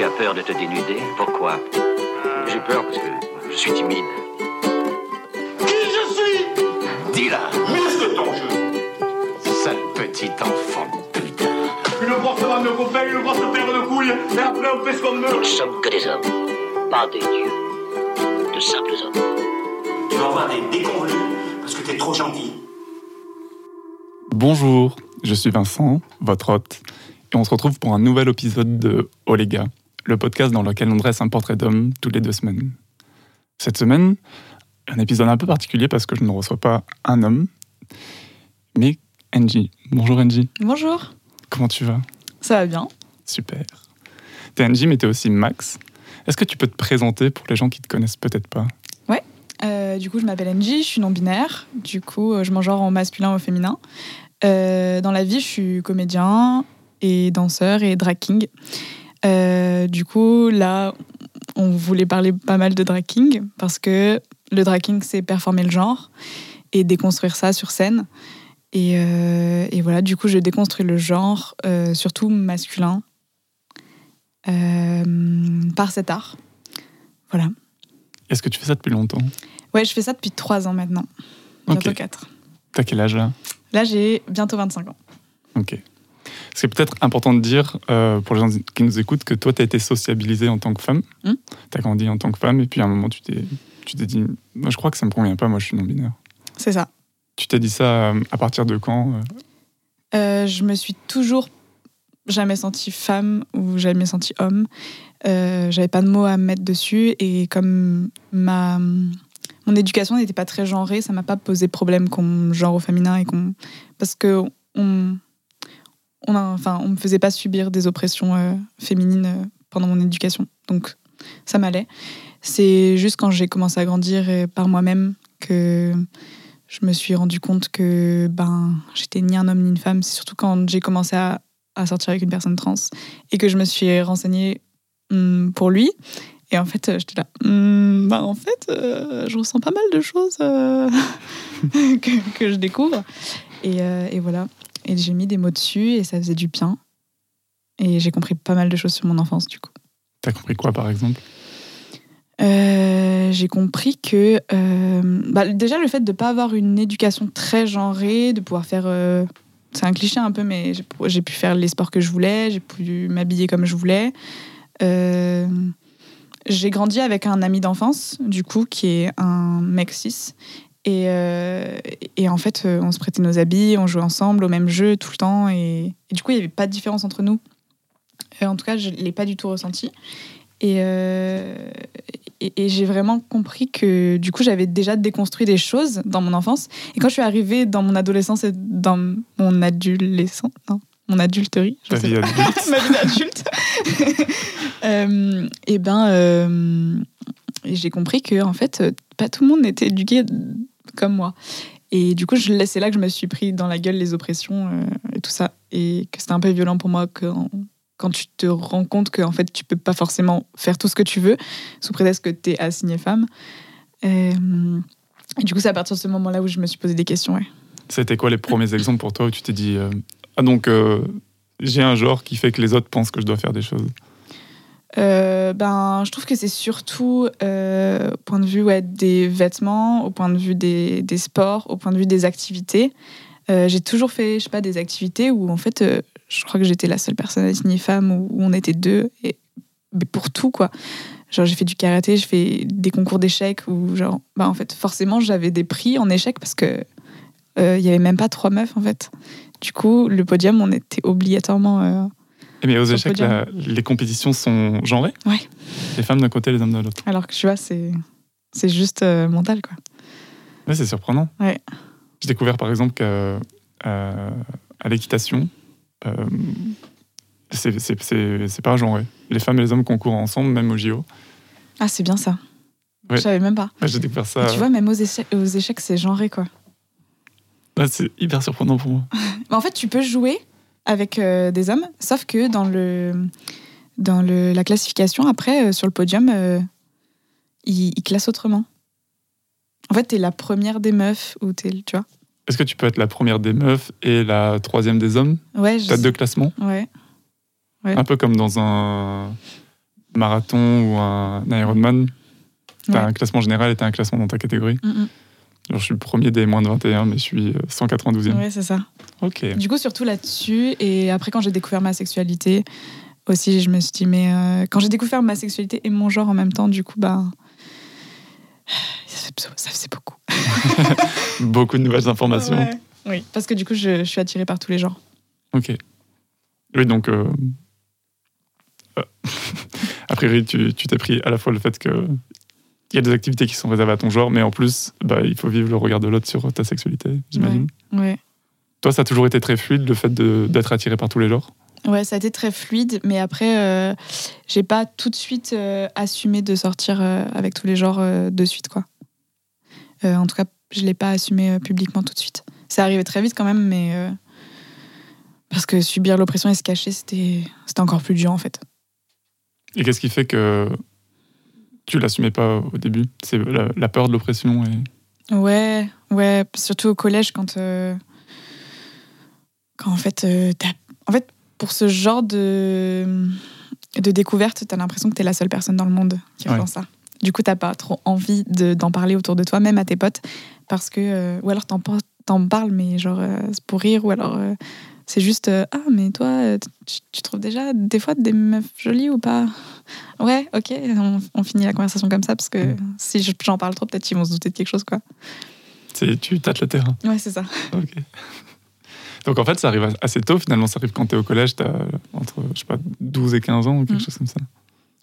Tu as peur de te dénuder Pourquoi J'ai peur parce que je suis timide. Qui je suis Dis-la, Muscle ton jeu sale petit enfant de putain. Une brosse va me couper, une brosse paire de couilles, et après on fait ce qu'on Nous meurt ne sommes que des hommes, pas des dieux. De simples hommes. Tu vas avoir des déconvenus parce que t'es trop gentil. Bonjour, je suis Vincent, votre hôte, et on se retrouve pour un nouvel épisode de Oh les gars, le podcast dans lequel on dresse un portrait d'homme toutes les deux semaines. Cette semaine, un épisode un peu particulier parce que je ne reçois pas un homme, mais Angie. Bonjour Angie, Bonjour, comment tu vas? Ça va bien Super. T'es Angie, mais t'es aussi Max. Est-ce que tu peux te présenter pour les gens qui te connaissent peut-être pas? Euh, Du coup, je m'appelle Angie, je suis non-binaire. Du coup, euh, je m'en genre en masculin ou féminin. Euh, dans la vie, je suis comédien et danseur et drag king. Euh, du coup, là, on voulait parler pas mal de drag king parce que le drag king, c'est performer le genre et déconstruire ça sur scène. Et, euh, et voilà, du coup, je déconstruis le genre, euh, surtout masculin, par cet art. Voilà. Est-ce que tu fais ça depuis longtemps? Ouais, je fais ça depuis trois ans maintenant. Bientôt Ok. quatre. T'as quel âge là? Là, j'ai bientôt 25 ans. Ok. C'est peut-être important de dire euh, pour les gens qui nous écoutent que toi, tu as été sociabilisée en tant que femme. Hmm. Tu as grandi en tant que femme et puis à un moment, tu t'es, tu t'es dit Moi, Je crois que ça me convient pas, moi je suis non-binaire. C'est ça. Tu t'es dit ça euh, à partir de quand euh? Euh, je me suis toujours jamais sentie femme ou jamais sentie homme. Euh, J'avais pas de mots à mettre dessus et comme ma mon éducation n'était pas très genrée, ça m'a pas posé problème qu'on me genre au féminin et qu'on parce que on on a, enfin on me faisait pas subir des oppressions euh, féminines euh, pendant mon éducation, donc ça m'allait. C'est juste quand j'ai commencé à grandir par moi-même que je me suis rendu compte que ben j'étais ni un homme ni une femme. C'est surtout quand j'ai commencé à, sortir avec une personne trans et que je me suis renseignée hum, pour lui. Et en fait, euh, j'étais là, hum, ben, en fait, je ressens pas mal de choses que, je découvre. Et voilà. Et j'ai mis des mots dessus et ça faisait du bien. Et j'ai compris pas mal de choses sur mon enfance, du coup. T'as compris quoi par exemple? Euh, j'ai compris que euh, bah, déjà le fait de ne pas avoir une éducation très genrée, de pouvoir faire, euh, c'est un cliché un peu, mais j'ai, pu faire les sports que je voulais, j'ai pu m'habiller comme je voulais. J'ai grandi avec un ami d'enfance, du coup, qui est un mec cis. Et, euh, et en fait, euh, on se prêtait nos habits, on jouait ensemble au même jeu tout le temps. Et, et du coup, il n'y avait pas de différence entre nous. Euh, en tout cas, je ne l'ai pas du tout ressenti. Et, euh, j'ai vraiment compris que du coup, j'avais déjà déconstruit des choses dans mon enfance. Et quand je suis arrivée dans mon adolescence et dans mon adolescence, non, mon adulterie, je sais vie pas. adulte ma vie d'adulte, et ben, j'ai compris que en fait, pas tout le monde était éduqué comme moi. Et du coup, c'est là que je me suis pris dans la gueule les oppressions euh, et tout ça, et que c'était un peu violent pour moi quand, quand tu te rends compte que en fait, tu peux pas forcément faire tout ce que tu veux sous prétexte que tu es assignée femme. Euh, et du coup, c'est à partir de ce moment-là où je me suis posé des questions. ouais. C'était quoi les premiers exemples pour toi où tu t'es dit euh, Ah, donc j'ai un genre qui fait que les autres pensent que je dois faire des choses Euh, ben, je trouve que c'est surtout euh, au point de vue des vêtements, au point de vue des, sports, au point de vue des activités. Euh, j'ai toujours fait, je sais pas, des activités où en fait, je crois que j'étais la seule personne assignée femme où, on était deux et mais pour tout quoi. Genre j'ai fait du karaté, j'ai fait des concours d'échecs où genre, bah en fait forcément j'avais des prix en échecs parce que il y avait même pas trois meufs en fait. Du coup le podium on était obligatoirement Eh, Mais aux échecs, la- les compétitions sont genrées Ouais. Les femmes d'un côté, les hommes de l'autre. Alors que tu vois, c'est c'est juste euh, mental, quoi. Ouais, c'est surprenant. Ouais. J'ai découvert par exemple qu'à euh, à l'équitation, euh, c'est- c'est c'est- c'est pas genré. Les femmes et les hommes concourent ensemble, même au JO. Ah, c'est bien ça. Ouais. Je savais même pas. Ouais, J'ai découvert ça. Tu vois, même aux échecs, aux échecs c'est genré, quoi. Ouais, c'est hyper surprenant pour moi. Mais en fait, tu peux jouer avec euh, des hommes, sauf que dans le dans le, la classification, après, euh, sur le podium, euh, ils, ils classent autrement. En fait, t'es la première des meufs, ou t'es, tu vois. Est-ce que tu peux être la première des meufs et la troisième des hommes? Ouais, je T'as sais. deux classements Ouais. Ouais. Un peu comme dans un marathon ou un Ironman, t'as Ouais. un classement général et t'as un classement dans ta catégorie. Mm, Genre, je suis le premier des moins de 21, mais je suis euh, 192e. mm. Ouais, c'est ça. Ok. Du coup, surtout là-dessus. Et après, quand j'ai découvert ma sexualité, aussi, je me suis dit, mais euh, quand j'ai découvert ma sexualité et mon genre en même temps, du coup, bah. Ça faisait beaucoup. Beaucoup de nouvelles informations. Ouais. Oui, parce que du coup, je, je suis attirée par tous les genres. Ok. Oui, donc. euh, euh, a priori, tu t'es pris à la fois le fait que. Il y a des activités qui sont réservées à ton genre, mais en plus, bah, il faut vivre le regard de l'autre sur ta sexualité, j'imagine. Ouais. Toi, ça a toujours été très fluide, le fait d'être attiré par tous les genres? Ouais, ça a été très fluide, mais après, euh, j'ai pas tout de suite euh, assumé de sortir euh, avec tous les genres euh, de suite, quoi. En tout cas, je l'ai pas assumé publiquement tout de suite. C'est arrivé très vite quand même, mais parce que subir l'oppression et se cacher, c'était encore plus dur en fait. Et qu'est-ce qui fait que tu l'assumais pas au début? C'est la, la peur de l'oppression et... Ouais, ouais, surtout au collège quand euh, quand en fait euh, en fait pour ce genre de de découverte, t'as l'impression que t'es la seule personne dans le monde qui Ouais. ressent ça. Du coup, t'as pas trop envie de- d'en parler autour de toi, même à tes potes, parce que euh, ou alors t'en t'en parles, mais genre euh, c'est pour rire, ou alors c'est juste euh, ah mais toi euh, tu, tu trouves déjà des fois des meufs jolies ou pas? Ouais, ok, on, on finit la conversation comme ça parce que si je- j'en parle trop, peut-être qu'ils vont se douter de quelque chose quoi. c'est- tu tâtes le terrain. Ouais, c'est ça. Ok. Donc en fait, ça arrive assez tôt finalement. Ça arrive quand t'es au collège, t'as entre je sais pas 12 et 15 ans ou quelque Mm. chose comme ça.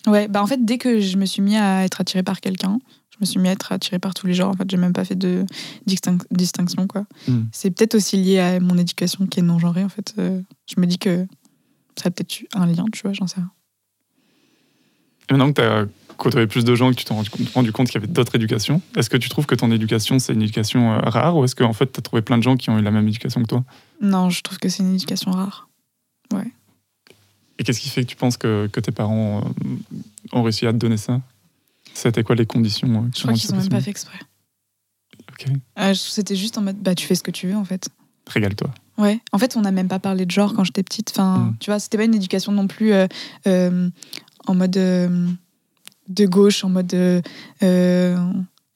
Ouais, bah en fait, dès que je me suis mis à être attirée par quelqu'un, je me suis mis à être attirée par tous les genres. En fait, j'ai même pas fait de distinc- distinction, quoi. Mm. C'est peut-être aussi lié à mon éducation qui est non genrée, en fait. Euh, je me dis que ça a peut-être eu un lien, tu vois, j'en sais rien. Et maintenant que t'as côtoyé plus de gens et que tu t'es rendu compte, qu'il y avait d'autres éducations, est-ce que tu trouves que ton éducation c'est une éducation euh, rare ou est-ce qu'en fait t'as trouvé plein de gens qui ont eu la même éducation que toi? Non, je trouve que c'est une éducation rare. Et qu'est-ce qui fait que tu penses que, que tes parents euh, ont réussi à te donner ça? C'était quoi les conditions euh, Je crois qu'ils ça ont même pas fait exprès. Ok. Euh, je- C'était juste en mode, bah, tu fais ce que tu veux, en fait. Régale-toi. Ouais, en fait, on n'a même pas parlé de genre quand j'étais petite. Enfin, Mm. tu vois, c'était pas une éducation non plus euh, euh, en mode de gauche, en mode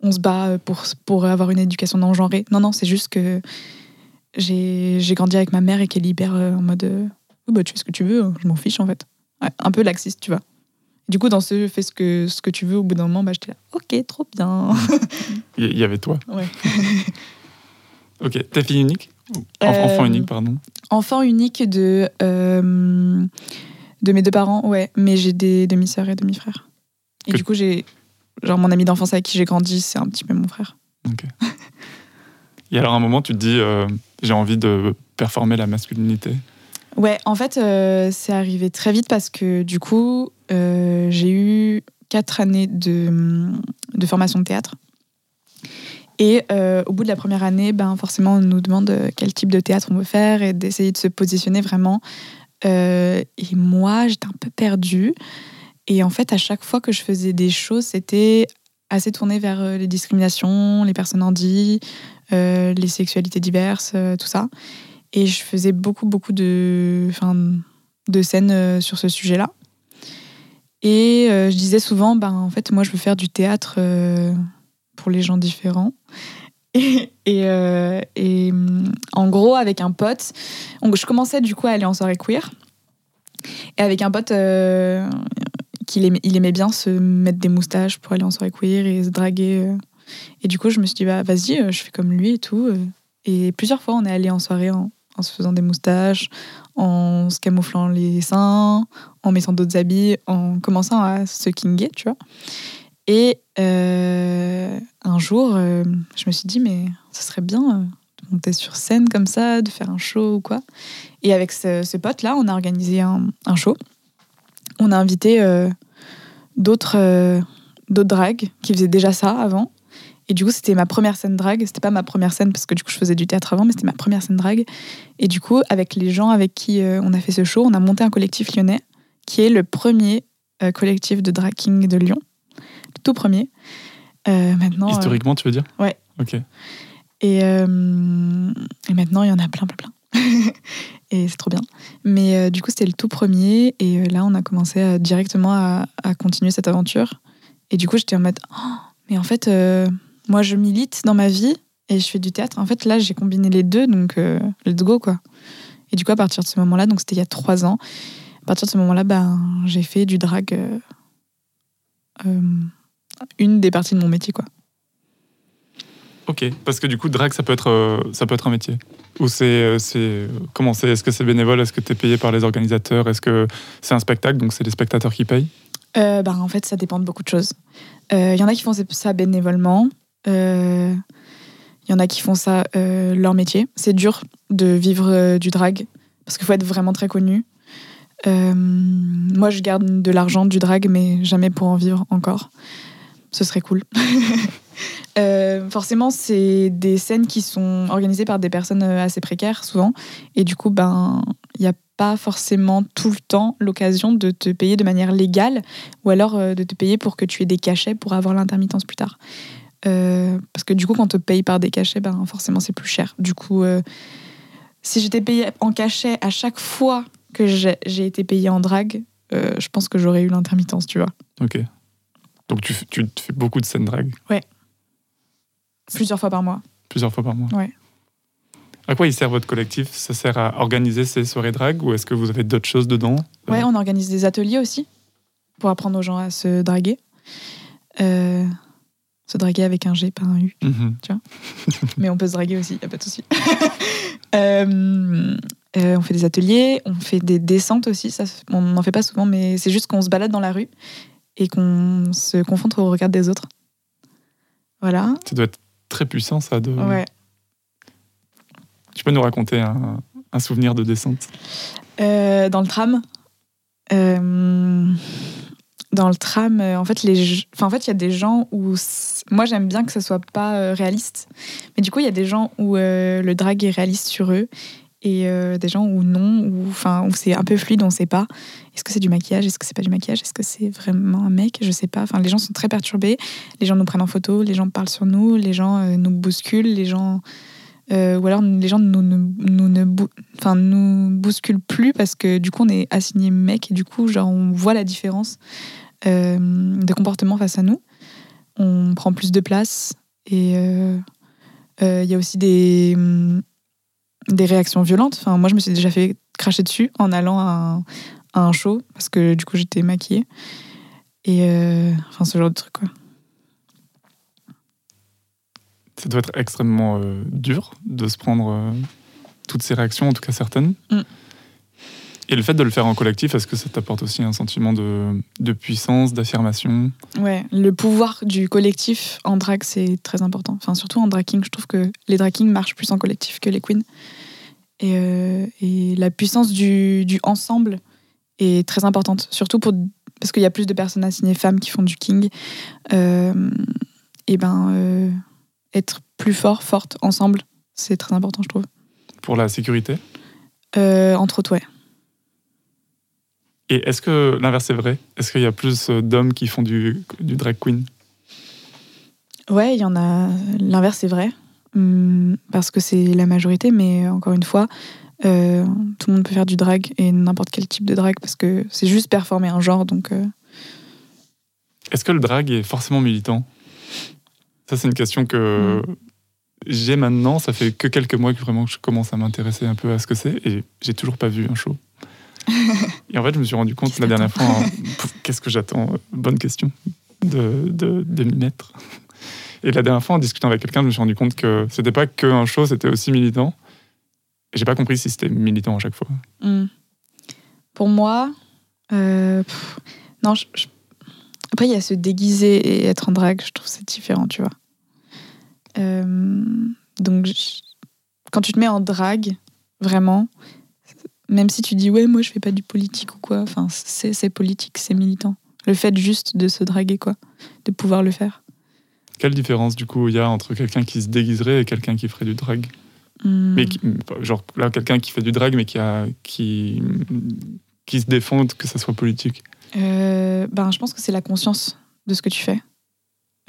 on se bat pour, pour avoir une éducation non genrée. Non, non, c'est juste que j'ai grandi avec ma mère et qu'elle euh, en mode Oui, bah, tu fais ce que tu veux, hein, je m'en fiche en fait. Ouais, un peu laxiste, tu vois. Du coup, dans ce fais ce que, ce que tu veux, au bout d'un moment, bah, j'étais là, ok, trop bien. Il y- avait toi. Ouais. Ok. T'es fille unique Enf- Euh, Enfant unique, pardon. Enfant unique de, euh, de mes deux parents, ouais, mais j'ai des demi-sœurs et demi-frères. Et Que- du coup, j'ai. Genre, mon ami d'enfance avec qui j'ai grandi, c'est un petit peu mon frère. Ok. Et alors, à un moment, tu te dis euh, j'ai envie de performer la masculinité? Ouais, en fait, c'est arrivé très vite parce que du coup, euh, j'ai eu quatre années de, formation de théâtre. Et euh, au bout de la première année, ben, forcément, on nous demande euh, quel type de théâtre on veut faire et d'essayer de se positionner vraiment. Et moi, j'étais un peu perdue. Et en fait, à chaque fois que je faisais des choses, c'était assez tourné vers les discriminations, les personnes handies, euh, les sexualités diverses, tout ça. Et je faisais beaucoup, beaucoup de, enfin, de scènes sur ce sujet-là. Et euh, je disais souvent, ben, en fait, moi, je veux faire du théâtre euh, pour les gens différents. Et, euh, hum, en gros, avec un pote, je commençais du coup à aller en soirée queer. Et avec un pote, aimait, il aimait bien se mettre des moustaches pour aller en soirée queer et se draguer. Et du coup, je me suis dit, bah, vas-y, je fais comme lui et tout. Et plusieurs fois, on est allé en soirée en, en se faisant des moustaches, en se camouflant les seins, en mettant d'autres habits, en commençant à se kinguer, tu vois. Et euh, un jour, euh, je me suis dit, mais ce serait bien euh, de monter sur scène comme ça, de faire un show ou quoi. Et avec ce, ce pote-là, on a organisé un, show. On a invité d'autres d'autres dragues qui faisaient déjà ça avant. Et du coup, c'était ma première scène drague. C'était pas ma première scène parce que du coup, je faisais du théâtre avant, mais c'était ma première scène drague. Et du coup, avec les gens avec qui euh, on a fait ce show, on a monté un collectif lyonnais qui est le premier euh, collectif de drag king de Lyon. Le tout premier. Euh, maintenant, Historiquement, tu veux dire? Ouais. Ok. et, et maintenant, il y en a plein, plein, plein. et c'est trop bien. Mais euh, du coup, c'était le tout premier. Et euh, là, on a commencé à- directement à, à continuer cette aventure. Et du coup, j'étais en mode, Oh, mais en fait, euh, moi, je milite dans ma vie et je fais du théâtre. En fait, là, j'ai combiné les deux, donc euh, let's go, quoi. Et du coup, à partir de ce moment-là, donc c'était il y a trois ans, à partir de ce moment-là, ben, j'ai fait du drag. euh, euh, une des parties de mon métier, quoi. Ok, parce que du coup, drag, ça peut être, euh, ça peut être un métier. Ou c'est, c'est comment c'est Est-ce que c'est bénévole? Est-ce que tu es payé par les organisateurs? Est-ce que c'est un spectacle, donc c'est les spectateurs qui payent? Euh, bah, en fait, ça dépend de beaucoup de choses. Il y en a qui font ça bénévolement. Il y en a qui font ça euh, leur métier. C'est dur de vivre euh, du drag parce qu'il faut être vraiment très connu. Euh, moi, je garde de l'argent du drag, mais jamais pour en vivre encore. Ce serait cool. Euh, forcément, c'est des scènes qui sont organisées par des personnes euh, assez précaires, souvent. Et du coup, ben, il n'y a pas forcément tout le temps l'occasion de te payer de manière légale ou alors euh, de te payer pour que tu aies des cachets pour avoir l'intermittence plus tard. Euh, parce que du coup, quand on te paye par des cachets, ben, forcément, c'est plus cher. Du coup, euh, si j'étais payée en cachet à chaque fois que j'ai été payée en drague, euh, je pense que j'aurais eu l'intermittence, tu vois. Ok. Donc tu, fais beaucoup de scènes drag, Plusieurs fois par mois. plusieurs fois par mois. Ouais. À quoi il sert votre collectif? Ça sert à organiser ces soirées drag ou est-ce que vous avez d'autres choses dedans? Ouais, on organise des ateliers aussi pour apprendre aux gens à se draguer. Euh, se draguer avec un G, pas un U. Mhm. mais on peut se draguer aussi, y a pas de souci. Euh, euh, on fait des ateliers, on fait des descentes aussi. Ça, on n'en fait pas souvent, mais c'est juste qu'on se balade dans la rue et qu'on se confronte au regard des autres. Voilà. Ça doit être très puissant ça. De... Ouais. Tu peux nous raconter un, un souvenir de descente? Euh, dans le tram. Dans le tram, euh, en fait, les, en fait, il y a des gens où moi j'aime bien que ce soit pas euh, réaliste, mais du coup il y a des gens où euh, le drag est réaliste sur eux et des gens où non, où enfin où c'est un peu fluide, on sait pas. Est-ce que c'est du maquillage? Est-ce que c'est pas du maquillage? Est-ce que c'est vraiment un mec? Je sais pas. Enfin, les gens sont très perturbés. Les gens nous prennent en photo, les gens parlent sur nous, les gens nous bousculent, les gens euh, ou alors les gens nous ne nous ne nous bousculent plus parce que du coup on est assigné mec et du coup genre on voit la différence euh, de comportement face à nous. On prend plus de place et euh, euh, il y a aussi des hum, des réactions violentes. Enfin moi je me suis déjà fait cracher dessus en allant à un, un show parce que du coup j'étais maquillée et euh, enfin ce genre de truc quoi. Ça doit être extrêmement euh, dur de se prendre euh, toutes ces réactions, en tout cas certaines. Mm. Et le fait de le faire en collectif, est-ce que ça t'apporte aussi un sentiment de, de puissance, d'affirmation? Ouais, le pouvoir du collectif en drag, c'est très important. Enfin, surtout en drag king, je trouve que les drag kings marchent plus en collectif que les queens. Et, euh, et la puissance du, du ensemble est très importante, surtout pour, parce qu'il y a plus de personnes assignées femmes qui font du king. Et ben, être plus fort, forte, ensemble, c'est très important, je trouve. pour la sécurité Euh, entre autres, ouais. Et est-ce que l'inverse est vrai? Est-ce qu'il y a plus euh, d'hommes qui font du, du drag queen? Ouais, il y en a. L'inverse c'est vrai, Hum, parce que c'est la majorité, mais encore une fois, euh, tout le monde peut faire du drag et n'importe quel type de drag parce que c'est juste performer un genre, donc. euh, Est-ce que le drag est forcément militant? Ça, c'est une question que j'ai maintenant. Ça fait que quelques mois que vraiment je commence à m'intéresser un peu à ce que c'est et j'ai toujours pas vu un show. et en fait, je me suis rendu compte la dernière fois, hein, qu'est-ce que j'attends Bonne question de, de, de m'y mettre. Et la dernière fois, en discutant avec quelqu'un, je me suis rendu compte que c'était pas que un show, c'était aussi militant. Et j'ai pas compris si c'était militant à chaque fois. hum. Pour moi, euh, pff, non, je- je- après il y a se déguiser et être en drag, je trouve que c'est différent, tu vois. Euh, donc, je- quand tu te mets en drag, vraiment, même si tu dis ouais, moi je fais pas du politique ou quoi, enfin c'est politique, c'est militant. Le fait juste de se draguer, quoi, de pouvoir le faire. Quelle différence du coup il y a entre quelqu'un qui se déguiserait et quelqu'un qui ferait du drag Hum. Mais qui- genre là, quelqu'un qui fait du drag, mais qui, a, qui, qui se défend que ça soit politique? Euh, ben, je pense que c'est la conscience de ce que tu fais.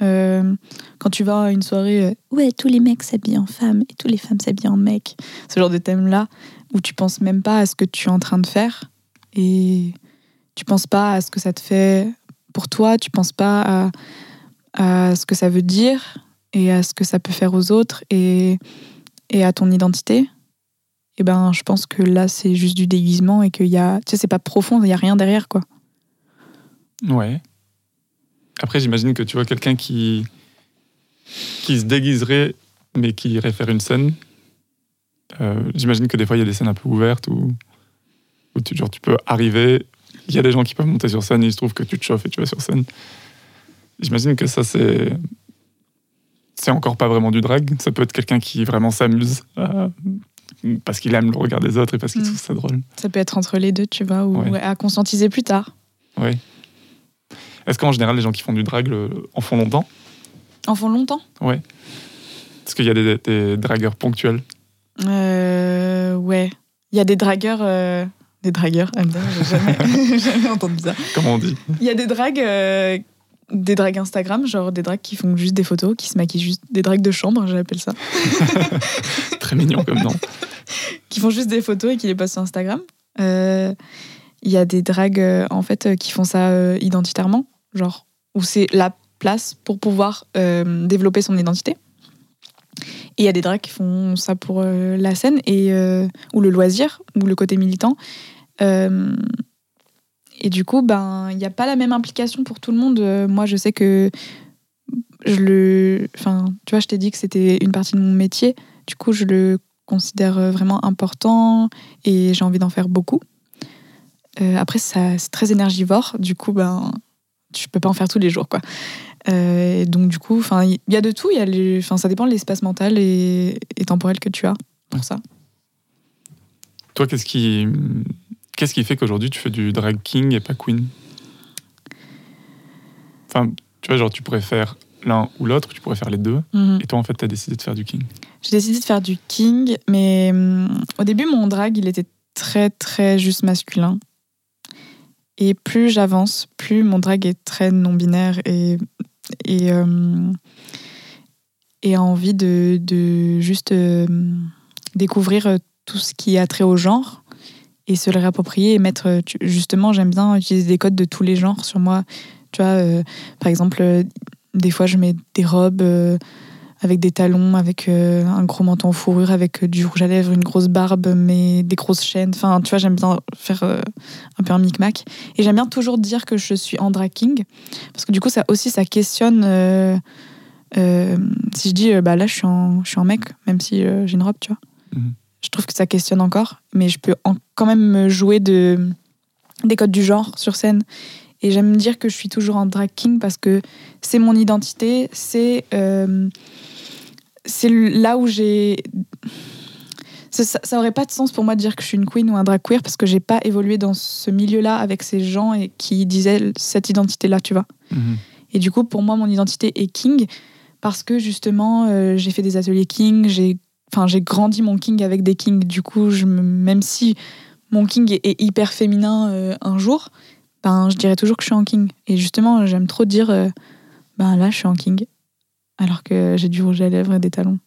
Euh, quand tu vas à une soirée, euh, ouais, tous les mecs s'habillent en femmes et tous les femmes s'habillent en mecs, ce genre de thème-là, où tu penses même pas à ce que tu es en train de faire et tu penses pas à ce que ça te fait pour toi, tu penses pas à, ce que ça veut dire et à ce que ça peut faire aux autres et, et à ton identité. Et ben, je pense que là, c'est juste du déguisement et qu'il y a, tu sais, c'est pas profond, il y a rien derrière, quoi. Ouais. Après, j'imagine que tu vois quelqu'un qui, qui se déguiserait, mais qui irait faire une scène. Euh, j'imagine que des fois, il y a des scènes un peu ouvertes où, où tu, genre, tu peux arriver. Il y a des gens qui peuvent monter sur scène et il se trouve que tu te chauffes et tu vas sur scène. J'imagine que ça, c'est. C'est encore pas vraiment du drag. Ça peut être quelqu'un qui vraiment s'amuse euh, parce qu'il aime le regard des autres et parce qu'il Mm. trouve ça drôle. Ça peut être entre les deux, tu vois, ou Ouais. à conscientiser plus tard. Oui. Est-ce qu'en général, les gens qui font du drag le- en font longtemps En font longtemps Ouais. Est-ce qu'il y a des, des dragueurs ponctuels Euh, ouais. Il y a des dragueurs. euh, Des dragueurs, ah, j'ai jamais, jamais entendu ça. Comment on dit Il y a des dragues. euh, Des dragues Instagram, genre des dragues qui font juste des photos, qui se maquillent juste. Des dragues de chambre, j'appelle ça. Très mignon comme nom. Qui font juste des photos et qui les postent sur Instagram. Euh, Il y a des dragues, euh, en fait, qui font ça identitairement, genre, où c'est la place pour pouvoir euh, développer son identité. Et il y a des dragues qui font ça pour euh, la scène et, euh, ou le loisir ou le côté militant. Et du coup, ben, il n'y a pas la même implication pour tout le monde. Moi, je sais que je le, enfin, tu vois, je t'ai dit que c'était une partie de mon métier. Du coup, je le considère vraiment important et j'ai envie d'en faire beaucoup. Après, ça, c'est très énergivore. Du coup, ben, tu peux pas en faire tous les jours, quoi. Euh, donc, du coup, enfin, il y a de tout. Il y a les, enfin, ça dépend de l'espace mental et, et temporel que tu as pour ça. Toi, qu'est-ce qui, qu'est-ce qui fait qu'aujourd'hui tu fais du drag king et pas queen? Enfin, tu vois, genre, tu pourrais faire l'un ou l'autre, tu pourrais faire les deux. Mhm. Et toi, en fait, tu as décidé de faire du king. J'ai décidé de faire du king, mais hum, au début, mon drag, il était très, très juste masculin. Et plus j'avance, plus mon drag est très non-binaire et, euh, a envie de, juste euh, découvrir euh, tout ce qui a trait au genre et se le réapproprier et mettre. Justement, j'aime bien utiliser des codes de tous les genres sur moi. Tu vois, par exemple, des fois, je mets des robes. Avec des talons, avec euh, un gros menton en fourrure, avec euh, du rouge à lèvres, une grosse barbe, mais des grosses chaînes. Enfin, tu vois, j'aime bien faire euh, un peu un micmac. Et j'aime bien toujours dire que je suis en drag king, parce que du coup, ça aussi, ça questionne. si je dis, bah là, je suis en, je suis en mec, même si j'ai une robe, tu vois. Mhm. Je trouve que ça questionne encore, mais je peux en- quand même me jouer de, des codes du genre sur scène. Et j'aime dire que je suis toujours en drag king parce que c'est mon identité, c'est c'est là où j'ai. Ça, ça, aurait pas de sens pour moi de dire que je suis une queen ou un drag queer parce que j'ai pas évolué dans ce milieu-là avec ces gens et qui disaient cette identité-là, tu vois. Mhm. Et du coup, pour moi, mon identité est king parce que justement, euh, j'ai fait des ateliers king, j'ai enfin, j'ai grandi mon king avec des kings. Du coup, je me- même si mon king est, est hyper féminin euh, un jour, ben, je dirais toujours que je suis en king. Et justement, j'aime trop dire, euh, ben là, je suis en king. Alors que j'ai du rouge à lèvres et des talons.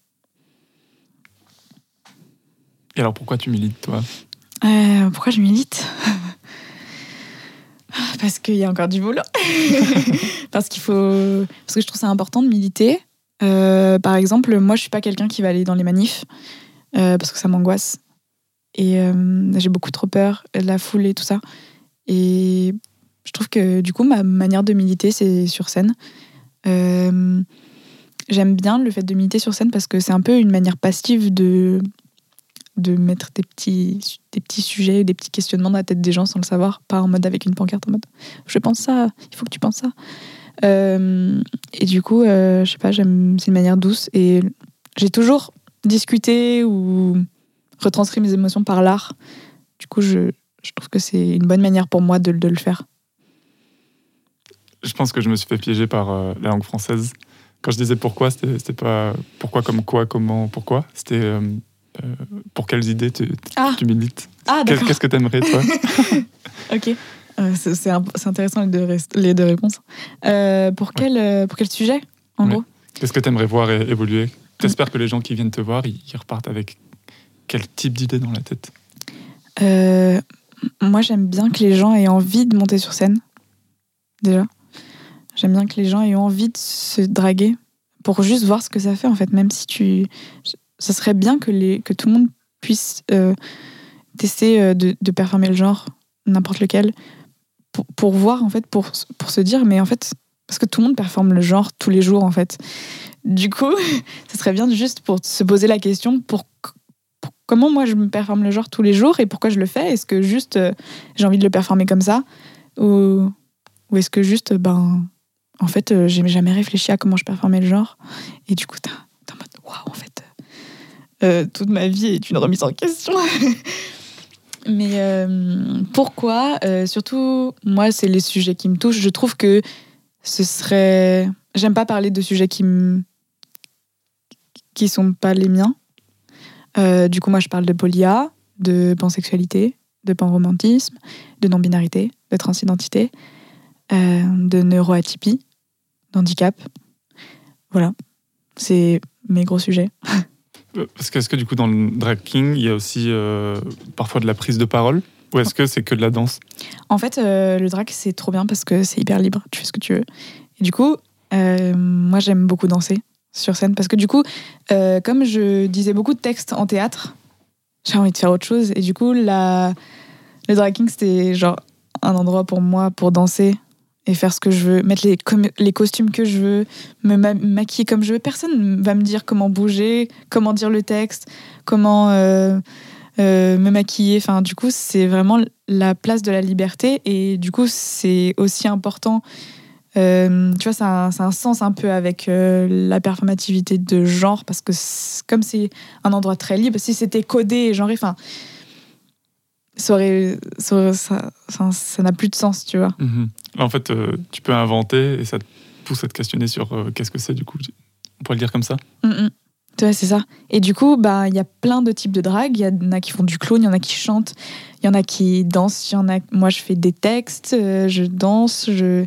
Et alors, pourquoi tu milites, toi? Euh, pourquoi je milite? Parce qu'il y a encore du boulot. parce qu'il faut. Parce que je trouve ça important de militer. Euh, par exemple, moi, je suis pas quelqu'un qui va aller dans les manifs euh, parce que ça m'angoisse. Et j'ai beaucoup trop peur de la foule et tout ça. Et je trouve que du coup, ma manière de militer, c'est sur scène. J'aime bien le fait de militer sur scène parce que c'est un peu une manière passive de, de mettre des petits, des petits sujets, des petits questionnements dans la tête des gens sans le savoir, pas en mode avec une pancarte en mode je pense ça, il faut que tu penses ça. Euh, et du coup, euh, je sais pas, c'est une manière douce et j'ai toujours discuté ou retranscrit mes émotions par l'art. Du coup, je, trouve que c'est une bonne manière pour moi de, de le faire. Je pense que je me suis fait piéger par euh, la langue française. Quand je disais pourquoi, c'était pas pourquoi comme quoi, comment, pourquoi. C'était euh, euh, pour quelles idées tu, Ah. tu milites. Ah. Qu'est-ce que t'aimerais, toi? Ok. Euh, c'est, intéressant les deux, les deux réponses. Euh, pour, quel, pour quel sujet, en Ouais. gros? Qu'est-ce que t'aimerais voir é- évoluer? T'espères que les gens qui viennent te voir, ils, ils repartent avec quel type d'idées dans la tête? Moi, j'aime bien que les gens aient envie de monter sur scène. Déjà. J'aime bien que les gens aient envie de se draguer pour juste voir ce que ça fait, en fait. Même si tu. Ça serait bien que, les, que tout le monde puisse euh, tester euh, de, performer le genre, n'importe lequel, pour, pour voir, en fait, pour, pour se dire, mais en fait, parce que tout le monde performe le genre tous les jours, en fait. Du coup, ça serait bien juste pour se poser la question pour comment moi je me performe le genre tous les jours et pourquoi je le fais? Est-ce que juste euh, j'ai envie de le performer comme ça? Ou, ou est-ce que juste, ben, en fait, euh, j'ai jamais réfléchi à comment je performais le genre et du coup, t'es en mode waouh, en fait, euh, toute ma vie est une remise en question. Mais euh, pourquoi Euh, Surtout, moi, c'est les sujets qui me touchent. Je trouve que ce serait. J'aime pas parler de sujets qui me qui sont pas les miens. Euh, du coup, moi, je parle de polia, de pansexualité, de panromantisme, de non-binarité, de transidentité, euh, de neuroatypie, d'handicap. Voilà, c'est mes gros sujets. Euh, Parce que est-ce que du coup dans le drag king, il y a aussi euh, parfois de la prise de parole? Ou est-ce que c'est que de la danse? En fait, euh, le drag, c'est trop bien parce que c'est hyper libre. Tu fais ce que tu veux. Et du coup, euh, moi, j'aime beaucoup danser sur scène parce que du coup, comme je disais beaucoup de textes en théâtre, j'ai envie de faire autre chose. Et du coup, la... le drag king, c'était genre un endroit pour moi pour danser et faire ce que je veux, mettre les, les costumes que je veux, me ma- maquiller comme je veux. Personne va me dire comment bouger, comment dire le texte, comment euh, euh, me maquiller. Enfin, du coup, c'est vraiment la place de la liberté et du coup, c'est aussi important. euh, tu vois, ça a, un- sens un peu avec la performativité de genre parce que comme c'est un endroit très libre, si c'était codé et genré, enfin, ça n'a plus de sens, tu vois. Mhm. En fait, euh, tu peux inventer et ça te pousse à te questionner sur euh, qu'est-ce que c'est du coup. On pourrait le dire comme ça Mm, mm. Ouais, c'est ça. Et du coup, bah, il y a plein de types de drague. Il y en a qui font du clown, il y en a qui chantent, il y en a qui dansent. Il y en a. Moi, je fais des textes, euh, je danse, je,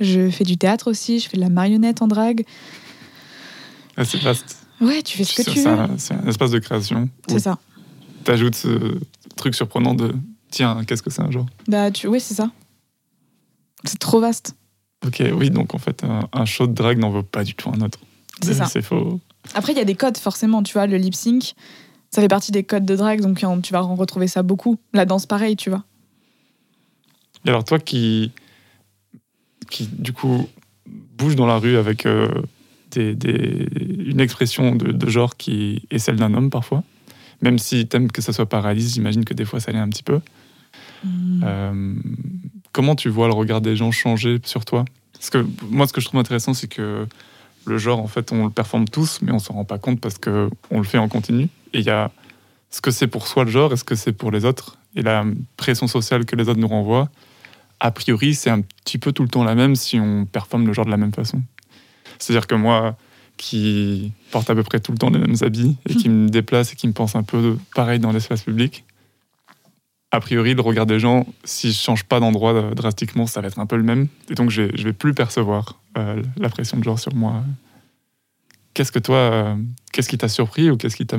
je fais du théâtre aussi, je fais de la marionnette en drague. Ah, C'est vaste. Ouais, tu fais ce que tu veux. c'est un espace de création C'est ça. tu ajoutes ce truc surprenant de tiens, qu'est-ce que c'est un genre? Bah, tu... Oui, c'est ça. C'est trop vaste. Ok, oui, donc en fait, un, un show de drag n'en vaut pas du tout un autre. C'est ça. C'est faux. Après, il y a des codes, forcément. Tu vois, le lip sync, ça fait partie des codes de drague, donc en- tu vas en retrouver ça beaucoup. La danse, pareil, tu vois. Et alors, toi qui, qui du coup, bouge dans la rue avec euh, des, des- une expression de, de genre qui est celle d'un homme parfois, même si t'aimes que ça soit pas réaliste, j'imagine que des fois ça l'est un petit peu. Mm. Euh, comment tu vois le regard des gens changer sur toi? Parce que moi, ce que je trouve intéressant, c'est que le genre, en fait, on le performe tous, mais on s'en rend pas compte parce que on le fait en continu. Et il y a ce que c'est pour soi le genre et ce que c'est pour les autres. Et la pression sociale que les autres nous renvoient, a priori, c'est un petit peu tout le temps la même si on performe le genre de la même façon. C'est-à-dire que moi, qui porte à peu près tout le temps les mêmes habits et qui me déplace et qui me pense un peu pareil dans l'espace public, a priori, le regard des gens, si je change pas d'endroit euh, drastiquement, ça va être un peu le même. Et donc, je je vais plus percevoir euh, la pression de genre sur moi. Qu'est-ce que toi, euh, qu'est-ce qui t'a surpris ou qu'est-ce qui t'a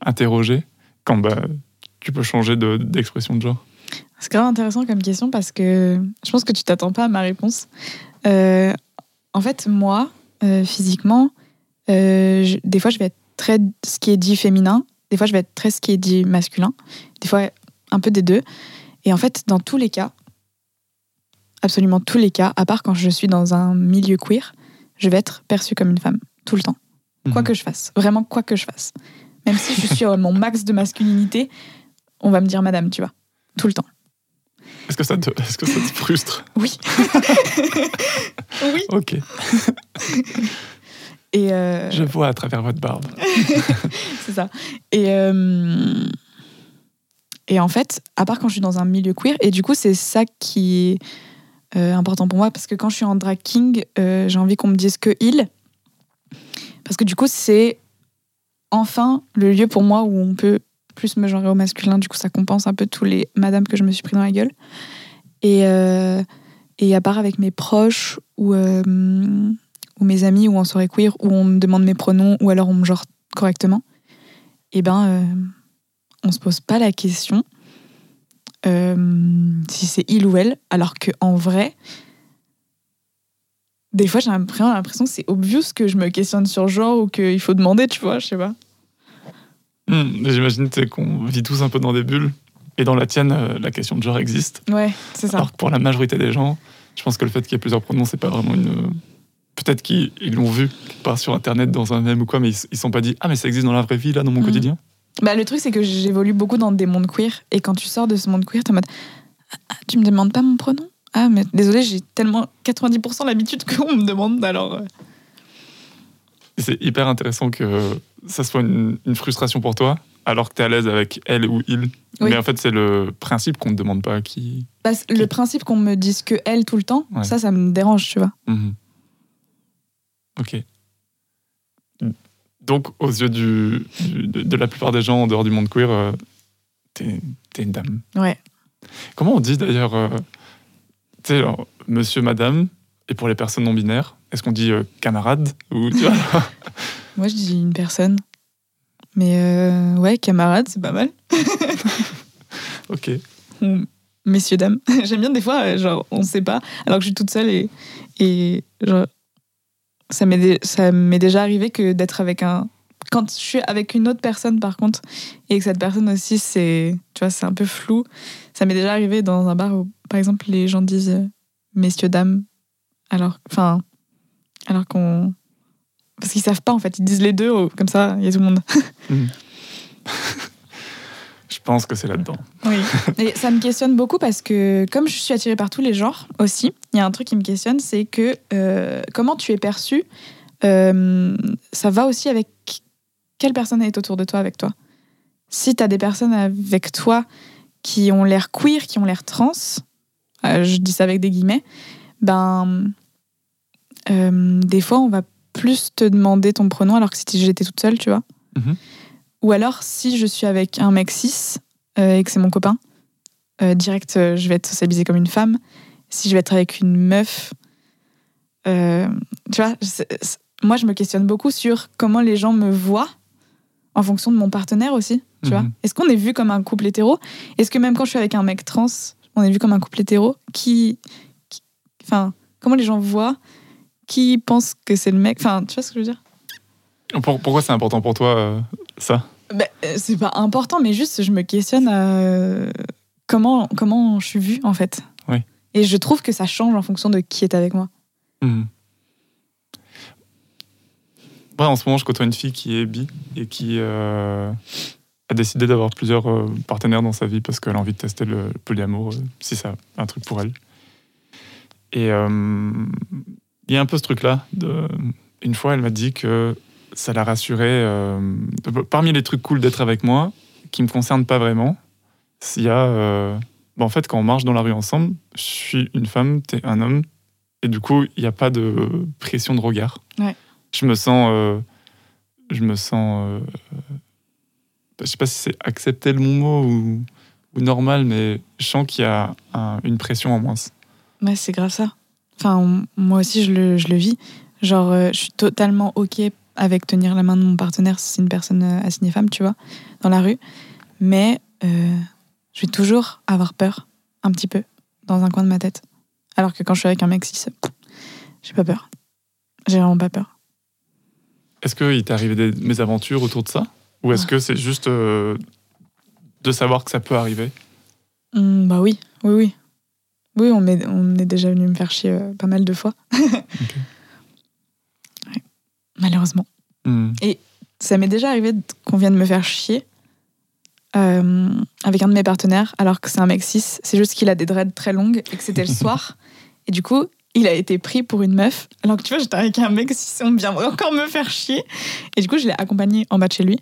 interrogé quand bah, tu peux changer de- d'expression de, genre? C'est grave intéressant comme question parce que je pense que tu t'attends pas à ma réponse. En fait, moi, physiquement, des fois, je vais être très ce qui est dit féminin, des fois, je vais être très ce qui est dit masculin, des fois, un peu des deux. Et en fait, dans tous les cas, absolument tous les cas, à part quand je suis dans un milieu queer, je vais être perçue comme une femme, tout le temps. Quoi Mhm. que je fasse, vraiment quoi que je fasse. Même si je suis à mon max de masculinité, on va me dire madame, tu vois, tout le temps. Est-ce que, ça te- est-ce que ça te frustre? Oui. oui. Ok, Et euh, je vois à travers votre barbe. c'est ça. Et, euh, et en fait, à part quand je suis dans un milieu queer, et du coup, c'est ça qui est euh, important pour moi, parce que quand je suis en drag king, euh, j'ai envie qu'on me dise que il. Parce que du coup, c'est enfin le lieu pour moi où on peut plus me genrer au masculin. Du coup, ça compense un peu tous les madames que je me suis pris dans la gueule. Et, euh, et à part avec mes proches ou, ou mes amis ou en soirée queer où on me demande mes pronoms ou alors on me genre correctement, et ben euh, on se pose pas la question euh, si c'est il ou elle, alors que en vrai, des fois j'ai l'impression l'impression que c'est obvious que je me questionne sur genre ou qu'il faut demander, tu vois, je sais pas. Hmm, J'imagine qu'on vit tous un peu dans des bulles. Et dans la tienne, euh, la question de genre existe. Ouais, c'est ça. Alors que pour la majorité des gens, je pense que le fait qu'il y ait plusieurs pronoms, c'est pas vraiment une. Peut-être qu'ils ils l'ont vu part sur internet dans un mème ou quoi, mais ils se sont pas dit Ah, mais ça existe dans la vraie vie, là, dans mon Mhm. quotidien? Bah, le truc, c'est que j'évolue beaucoup dans des mondes queer. Et quand tu sors de ce monde queer, t'es en mode Ah, Tu me demandes pas mon pronom? Ah, mais désolé, j'ai tellement 90% l'habitude qu'on me demande, alors. euh, c'est hyper intéressant que ça soit une, une frustration pour toi, alors que tu es à l'aise avec elle ou il. Oui. Mais en fait, c'est le principe qu'on ne te demande pas qui. bah, le principe qu'on me dise que elle tout le temps, Ouais. ça, ça me dérange, tu vois. Mhm. Ok. Donc, aux yeux du, du- de, de la plupart des gens en dehors du monde queer, euh, t'es t'es une dame. Ouais. Comment on dit d'ailleurs, euh, tu sais, monsieur, madame, et pour les personnes non binaires, est-ce qu'on dit euh, camarade ou tu vois? Moi, je dis une personne. Mais euh, ouais, camarade, c'est pas mal. Ok. Messieurs, dames. J'aime bien des fois, euh, genre, on sait pas, alors que je suis toute seule et, et genre, ça m'est dé- ça m'est déjà arrivé que d'être avec un. Quand je suis avec une autre personne, par contre, et que cette personne aussi, c'est. Tu vois, c'est un peu flou. Ça m'est déjà arrivé dans un bar où, par exemple, les gens disent euh, messieurs, dames. Alors. Enfin. Alors qu'on. Parce qu'ils savent pas, en fait. Ils disent les deux, oh, comme ça, il y a tout le monde. Je pense que c'est là-dedans. Oui. Et ça me questionne beaucoup parce que, comme je suis attirée par tous les genres aussi, il y a un truc qui me questionne, c'est que euh, comment tu es perçu, euh, ça va aussi avec quelle personne est autour de toi avec toi? Si tu as des personnes avec toi qui ont l'air queer, qui ont l'air trans, euh, je dis ça avec des guillemets, ben, des fois, on va plus te demander ton pronom alors que si j'étais toute seule, tu vois? Mhm. Ou alors, si je suis avec un mec cis euh, et que c'est mon copain, euh, direct, euh, je vais être socialisée comme une femme. Si je vais être avec une meuf, tu vois, moi, je me questionne beaucoup sur comment les gens me voient en fonction de mon partenaire aussi, tu vois. Mhm. Est-ce qu'on est vu comme un couple hétéro? Est-ce que même quand je suis avec un mec trans, on est vu comme un couple hétéro? Qui, qui- enfin, comment les gens voient? Qui pense que c'est le mec? Enfin, tu vois ce que je veux dire? Pour- pourquoi c'est important pour toi, ça Ben, euh, c'est pas important, mais juste je me questionne à comment, comment je suis vue en fait. Oui. Et je trouve que ça change en fonction de qui est avec moi. Ouais, en ce moment, je côtoie une fille qui est bi et qui euh, a décidé d'avoir plusieurs euh, partenaires dans sa vie parce qu'elle a envie de tester le polyamour, euh, si c'est un truc pour elle. Et euh, il y a un peu ce truc-là. de- Une fois, elle m'a dit que ça la rassurait. euh, parmi les trucs cool d'être avec moi, qui me concernent pas vraiment, s'il y a. euh, bah, en fait, quand on marche dans la rue ensemble, je suis une femme, t'es un homme, et du coup, il n'y a pas de pression de regard. Ouais. Je me sens. euh, je me sens. euh, je sais pas si c'est accepter le bon mot ou, ou normal, mais je sens qu'il y a un- une pression en moins. Ouais, c'est grave ça. Enfin, moi aussi, je le, je le vis. Genre, je suis totalement OK avec tenir la main de mon partenaire si c'est une personne euh, assignée femme, tu vois, dans la rue. Mais euh, je vais toujours avoir peur, un petit peu, dans un coin de ma tête. Alors que quand je suis avec un mec cis, pff, j'ai pas peur. J'ai vraiment pas peur. Est-ce qu'il t'est arrivé des mésaventures autour de ça? Ou est-ce Ah. que c'est juste euh, de savoir que ça peut arriver? Hum, bah oui, oui, oui. Oui, on est, on est déjà venu me faire chier euh, pas mal de fois. Ouais, malheureusement. Hmm. Ça m'est déjà arrivé qu'on vienne me faire chier euh, avec un de mes partenaires, alors que c'est un mec cis. C'est juste qu'il a des dreads très longues et que c'était le soir. Et du coup, il a été pris pour une meuf. Alors que tu vois, j'étais avec un mec cis, on vient encore me faire chier. Et du coup, je l'ai accompagné en bas de chez lui.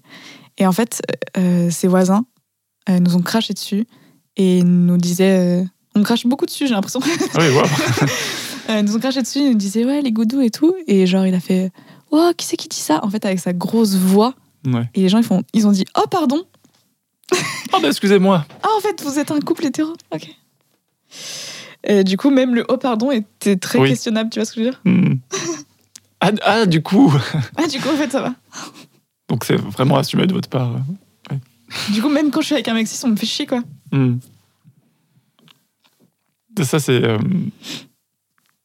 Et en fait, euh, ses voisins euh, nous ont craché dessus et nous disaient. euh, on me crache beaucoup dessus, j'ai l'impression. Ah oui, wow. Euh, nous ont craché dessus, ils nous disaient ouais les goudous et tout. Et genre il a fait oh qui c'est qui dit ça? En fait avec sa grosse voix. Ouais. Et les gens ils font ils ont dit oh pardon. Oh, bah, excusez-moi. Ah en fait vous êtes un couple hétéro. Ok. Et du coup même le oh pardon était très Oui. questionnable. Tu vois ce que je veux dire? Hmm. Ah, ah, du coup. Ah du coup en fait ça va. Donc c'est vraiment assumé de votre part. euh. Du coup, même quand je suis avec un mec on me fait chier, quoi. Hmm. Ça, c'est euh,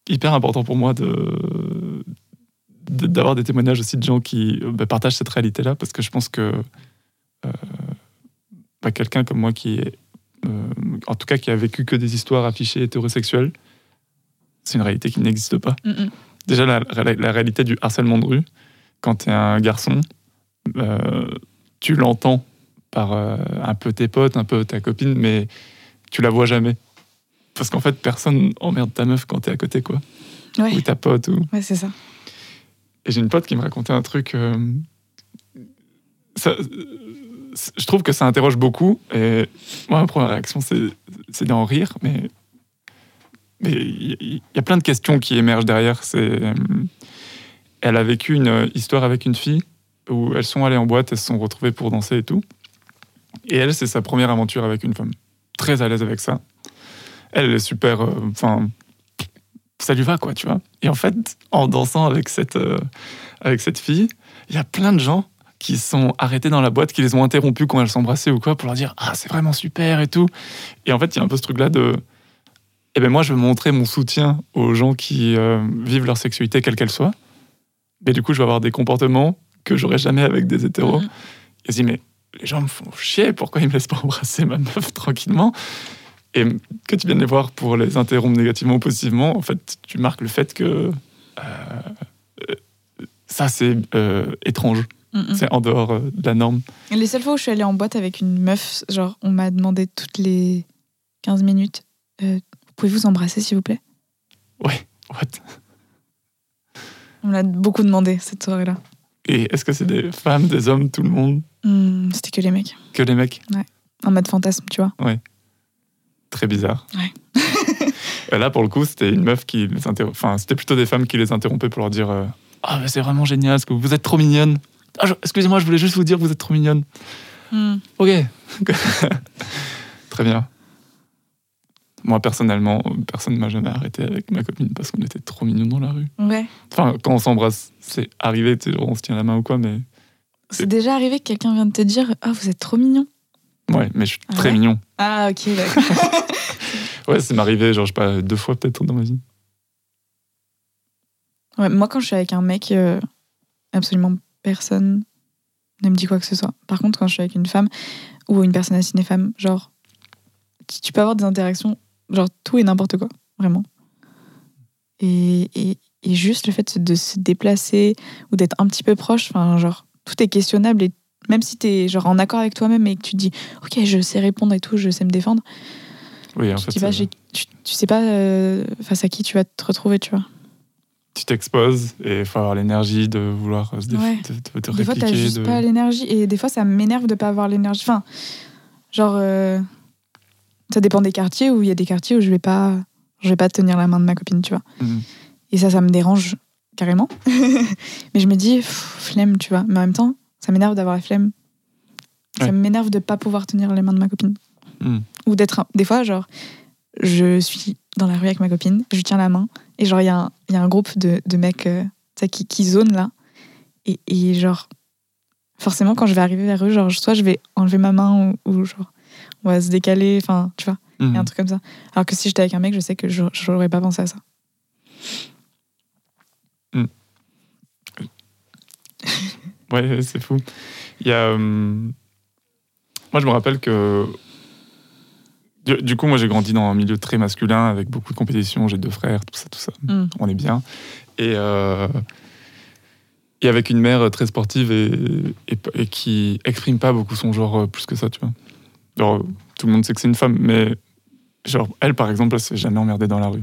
hyper important pour moi de- d'avoir des témoignages aussi de gens qui euh, bah, partagent cette réalité-là, parce que je pense que euh, bah, quelqu'un comme moi qui est, euh, en tout cas, qui a vécu que des histoires affichées hétérosexuelles, c'est une réalité qui n'existe pas. Mm, mm. Déjà, la, la- la réalité du harcèlement de rue, quand tu es un garçon, euh, tu l'entends par un peu tes potes, un peu ta copine, mais tu la vois jamais. Parce qu'en fait, personne emmerde ta meuf quand t'es à côté, quoi. Ouais, Ou ta pote. Ou... ouais c'est ça. Et j'ai une pote qui me racontait un truc. euh, je trouve que ça interroge beaucoup. Et moi, ma première réaction, c'est d'en rire. Mais il y, a plein de questions qui émergent derrière. C'est, euh, elle a vécu une histoire avec une fille où elles sont allées en boîte, elles se sont retrouvées pour danser et tout. Et elle, c'est sa première aventure avec une femme. Très à l'aise avec ça. Elle, elle est super. euh, Enfin, ça lui va, quoi, tu vois. Et en fait, en dansant avec cette, euh, avec cette fille, il y a plein de gens qui sont arrêtés dans la boîte, qui les ont interrompus quand elles s'embrassaient ou quoi, pour leur dire Ah, c'est vraiment super et tout. Et en fait, il y a un peu ce truc-là de Eh ben moi, je veux montrer mon soutien aux gens qui euh, vivent leur sexualité, quelle qu'elle soit. Mais du coup, je vais avoir des comportements que j'aurais jamais avec des hétéros. Mhm. Et je dis Mais les gens me font chier, pourquoi ils me laissent pas embrasser ma meuf tranquillement? Et que tu viennes les voir pour les interrompre négativement ou positivement, en fait, tu marques le fait que euh, euh, ça, c'est euh, étrange. Mm, mm. C'est en dehors de la norme. Et Les seules fois où je suis allée en boîte avec une meuf, genre, on m'a demandé toutes les 15 minutes euh, Pouvez-vous vous embrasser, s'il vous plaît? Ouais, what? On l'a beaucoup demandé cette soirée-là. Et est-ce que c'est des femmes, des hommes, tout le monde? Hmm, C'était que les mecs. Que les mecs? En mode fantasme, tu vois. Très bizarre. Ouais. Et là, pour le coup, c'était une meuf qui les interrompait. Enfin, c'était plutôt des femmes qui les interrompaient pour leur dire euh, Ah, mais c'est vraiment génial, ce que vous êtes trop mignonne. Ah, je- Excusez-moi, je voulais juste vous dire que vous êtes trop mignonne. Hmm. Ok. Très bien. Moi, personnellement, personne ne m'a jamais arrêté avec ma copine parce qu'on était trop mignons dans la rue. Ouais. Enfin, quand on s'embrasse, c'est arrivé, on se tient la main ou quoi, mais. C'est déjà arrivé que quelqu'un vient de te dire Ah, vous êtes trop mignon. Ouais, mais je suis Ah très ouais mignon. Ah, ok, d'accord. Ouais, c'est m'arrivé, genre, je sais pas, deux fois peut-être dans ma vie. Ouais, moi, quand je suis avec un mec, euh, absolument personne ne me dit quoi que ce soit. Par contre, quand je suis avec une femme ou une personne assignée femme, genre, tu, tu peux avoir des interactions, genre tout et n'importe quoi, vraiment. Et, et, et juste le fait de se déplacer ou d'être un petit peu proche, enfin, genre, tout est questionnable et même si t'es genre en accord avec toi-même et que tu te dis, ok, je sais répondre et tout, je sais me défendre, Oui, en tu, fait, dis pas, c'est- j'ai- tu, tu sais pas euh, face à qui tu vas te retrouver, tu vois. tu t'exposes et il faut avoir l'énergie de vouloir se déf- Ouais. de, de- de Des fois, t'as juste pas l'énergie. Et des fois, ça m'énerve de pas avoir l'énergie. Enfin, genre, euh, ça dépend des quartiers où il y a des quartiers où je vais pas, je vais pas tenir la main de ma copine, tu vois. Mhm. Et ça, ça me dérange carrément. Mais je me dis, pff, flemme, tu vois. Mais en même temps, ça m'énerve d'avoir la flemme. Ouais. Ça m'énerve de pas pouvoir tenir les mains de ma copine. Mhm. Ou d'être. un- Des fois, genre, je suis dans la rue avec ma copine, je tiens la main, et genre, il y, a un- il y a un groupe de, de mecs euh, qui, qui zonent là. Et, et genre, forcément, quand je vais arriver vers eux, genre, soit je vais enlever ma main ou, ou genre, on va se décaler, enfin, tu vois, il y a Mhm. un truc comme ça. Alors que si j'étais avec un mec, je sais que je j'aurais pas pensé à ça. Ouais, c'est fou. Il y a. euh, Moi, je me rappelle que. Du, du coup, moi, j'ai grandi dans un milieu très masculin avec beaucoup de compétition. J'ai deux frères, tout ça, tout ça. Mm. On est bien. Et, euh, et avec une mère très sportive et, et, et qui exprime pas beaucoup son genre euh, plus que ça, tu vois. Genre, tout le monde sait que c'est une femme, mais genre, elle, par exemple, elle s'est jamais emmerdée dans la rue.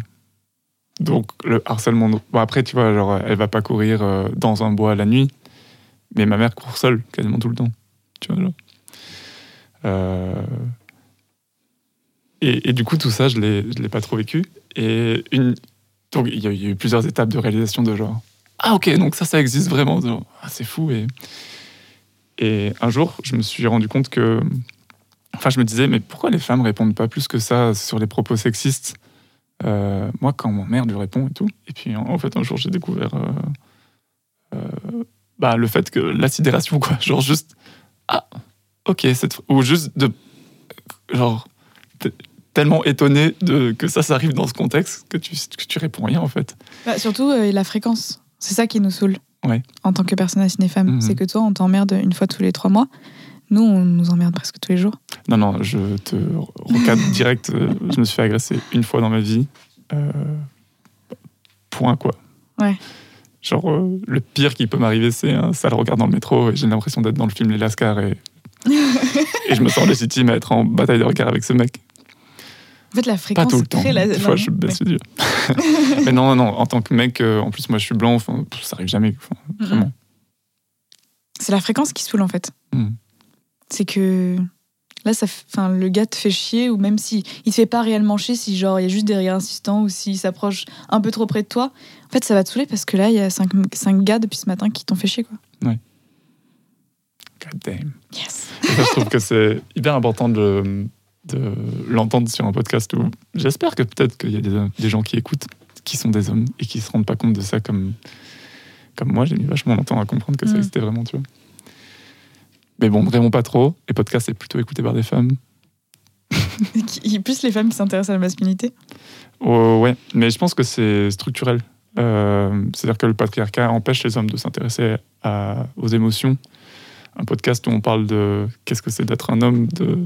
Donc, le harcèlement. Bon, après, tu vois, genre, elle va pas courir dans un bois la nuit, mais ma mère court seule quasiment tout le temps. Tu vois. Euh, Et, du coup, tout ça, je je l'ai pas trop vécu. Et donc, il y, a eu plusieurs étapes de réalisation de genre. Ah, ok, donc ça, ça existe vraiment. Ah, c'est fou. Et... et un jour, je me suis rendu compte que. Enfin, je me disais, mais pourquoi les femmes répondent pas plus que ça sur les propos sexistes? Euh, Moi, quand mon mère lui répond et tout. Et puis, en, fait, un jour, j'ai découvert. euh, bah, le fait que la sidération, quoi. Genre, juste. Ah Ok, cette... ou juste de. Genre. tellement étonné de, que ça, ça arrive dans ce contexte que tu, que tu réponds rien en fait. Bah, surtout euh, la fréquence. C'est ça qui nous saoule. Ouais. En tant que personne à cinéfemme. Mhm. C'est que toi, on t'emmerde une fois tous les trois mois. Nous, on nous emmerde presque tous les jours. Non, non, je te recadre direct. euh, Je me suis fait agresser une fois dans ma vie. Euh, point, quoi. Ouais. Genre, euh, le pire qui peut m'arriver, c'est un sale regard dans le métro et j'ai l'impression d'être dans le film Les Lascars et, et je me sens légitime à être en bataille de regard avec ce mec. En fait, la Pas fréquence tout le temps. la. Des fois, je baisse les yeux. Mais non, non, en tant que mec, euh, en plus, moi, je suis blanc, enfin, ça arrive jamais. vraiment. C'est la fréquence qui saoule en fait. Mhm. C'est que là, ça, enfin, le gars te fait chier ou même si il te fait pas réellement chier, si genre il y a juste des rires insistants ou s'il s'approche un peu trop près de toi, en fait, ça va te saouler parce que là, il y a cinq, cinq gars depuis ce matin qui t'ont fait chier quoi. God damn. Yes. Ça, je trouve que c'est hyper important de, de l'entendre sur un podcast où j'espère que peut-être qu'il y a des, des gens qui écoutent, qui sont des hommes et qui se rendent pas compte de ça comme, comme moi. J'ai mis vachement longtemps à comprendre que ça Mm. existait vraiment, tu vois. Mais bon, vraiment pas trop. Les podcasts, c'est plutôt écouté par des femmes. Il y a plus les femmes qui s'intéressent à la masculinité. Oh, ouais, mais je pense que c'est structurel. Euh, C'est-à-dire que le patriarcat empêche les hommes de s'intéresser aux émotions. Un podcast où on parle de qu'est-ce que c'est d'être un homme, de,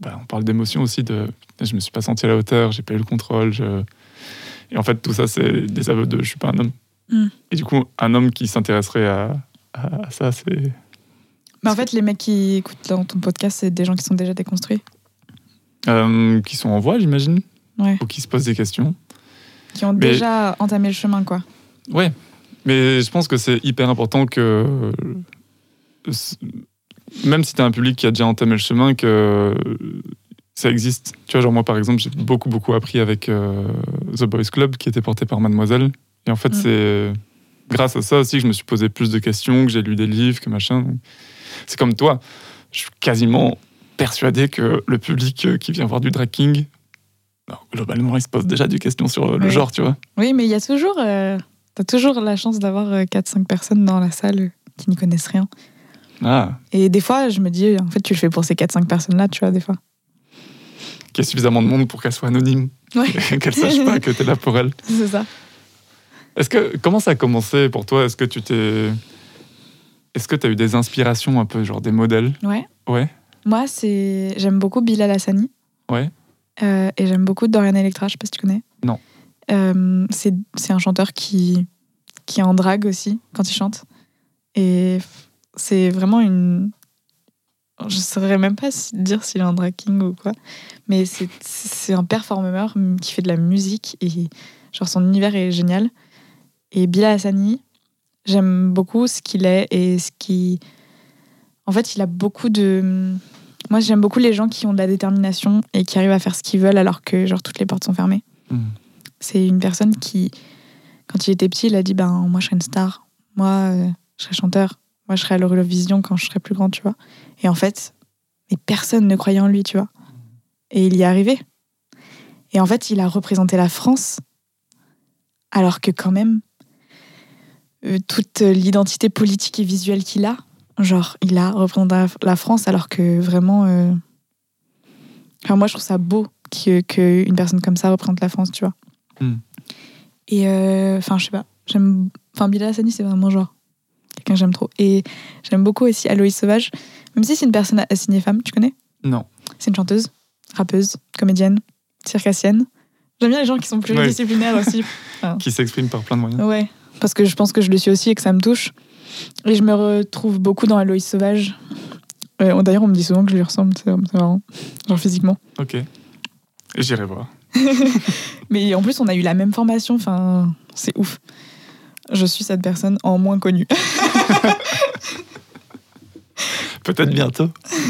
bah, on parle d'émotions aussi, de je me suis pas senti à la hauteur, j'ai pas eu le contrôle. je- Et en fait, tout ça, c'est des aveux de je suis pas un homme. Mm. Et du coup, un homme qui s'intéresserait à, à ça, c'est. Mais en fait, les mecs qui écoutent dans ton podcast, c'est des gens qui sont déjà déconstruits, euh, qui sont en voie, j'imagine, Ouais. ou qui se posent des questions. qui ont Mais- déjà entamé le chemin quoi. Ouais, mais je pense que c'est hyper important que, même si tu as un public qui a déjà entamé le chemin, que ça existe. Tu vois, genre moi par exemple, j'ai beaucoup beaucoup appris avec euh, The Boys Club qui était porté par Mademoiselle. Et en fait, Mm. c'est grâce à ça aussi que je me suis posé plus de questions, que j'ai lu des livres, que machin. C'est comme toi, je suis quasiment persuadé que le public euh, qui vient voir du drag king, globalement, il se pose déjà des questions sur euh, le genre, tu vois. Oui, mais il y a toujours, euh, t'as toujours la chance d'avoir 4-5 personnes dans la salle euh, qui n'y connaissent rien. Ah, Et des fois, je me dis, en fait, tu le fais pour ces 4-5 personnes-là, tu vois, des fois. qu'il y ait suffisamment de monde pour qu'elle soit anonyme, Ouais. qu'elle sache pas que t'es là pour elle. C'est ça. Est-ce que comment ça a commencé pour toi? Est-ce que tu t'es est-ce que tu as eu des inspirations un peu genre des modèles? Ouais. Ouais. Moi, c'est j'aime beaucoup Bilal Hassani. Ouais. Euh, et j'aime beaucoup Dorian Electra, je sais pas si tu connais. Non. Euh, c'est c'est un chanteur qui, qui est en drague aussi quand il chante. Et c'est vraiment une. Je saurais même pas dire s'il est en drag king ou quoi. Mais c'est c'est un performeur qui fait de la musique et genre son univers est génial. Et Bilal Hassani, j'aime beaucoup ce qu'il est et ce qui. En fait, il a beaucoup de. Moi, j'aime beaucoup les gens qui ont de la détermination et qui arrivent à faire ce qu'ils veulent alors que genre toutes les portes sont fermées. Mhm. C'est une personne qui, quand il était petit, il a dit ben moi je serai une star, moi euh, je serai chanteur, moi je serai à l'Eurovision quand je serai plus grand, tu vois. Et en fait, mais personne ne croyait en lui, tu vois. Et il y est arrivé. Et en fait, il a représenté la France, alors que quand même toute l'identité politique et visuelle qu'il a, genre il a représenté la- France alors que vraiment, euh, enfin, moi je trouve ça beau que qu'une personne comme ça représente la France, tu vois. Hmm. Et euh, enfin, je sais pas, j'aime. Enfin, Bilal Hassani, c'est vraiment genre quelqu'un que j'aime trop. Et j'aime beaucoup aussi Aloïs Sauvage, même si c'est une personne assignée femme, tu connais? Non. C'est une chanteuse, rappeuse, comédienne, circassienne. J'aime bien les gens qui sont pluridisciplinaires aussi. Qui s'exprime par plein de moyens. Ouais, parce que je pense que je le suis aussi et que ça me touche. Et je me retrouve beaucoup dans Aloïs Sauvage. Euh, D'ailleurs, on me dit souvent que je lui ressemble, c'est marrant, genre physiquement. Ok. J'irai voir. Mais en plus, on a eu la même formation, enfin, c'est ouf. Je suis cette personne en moins connue. Peut-être bientôt.